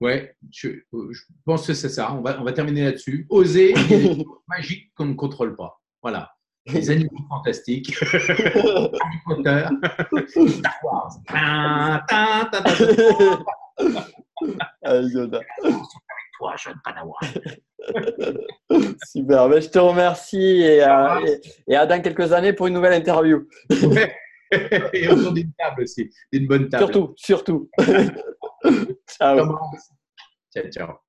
Ouais, je, je pense que c'est ça. On va, on va terminer là-dessus. Oser, [laughs] magique qu'on ne contrôle pas. Voilà. Les [laughs] animaux fantastiques. [laughs] Harry Potter. Star Wars. Allez, Yoda. Toi, jeune Padawan. [laughs] Super, ben, je te remercie et, à, et, à dans quelques années pour une nouvelle interview. [laughs] et autour d'une table aussi, d'une bonne table. Surtout, surtout. ciao. Ciao, ciao.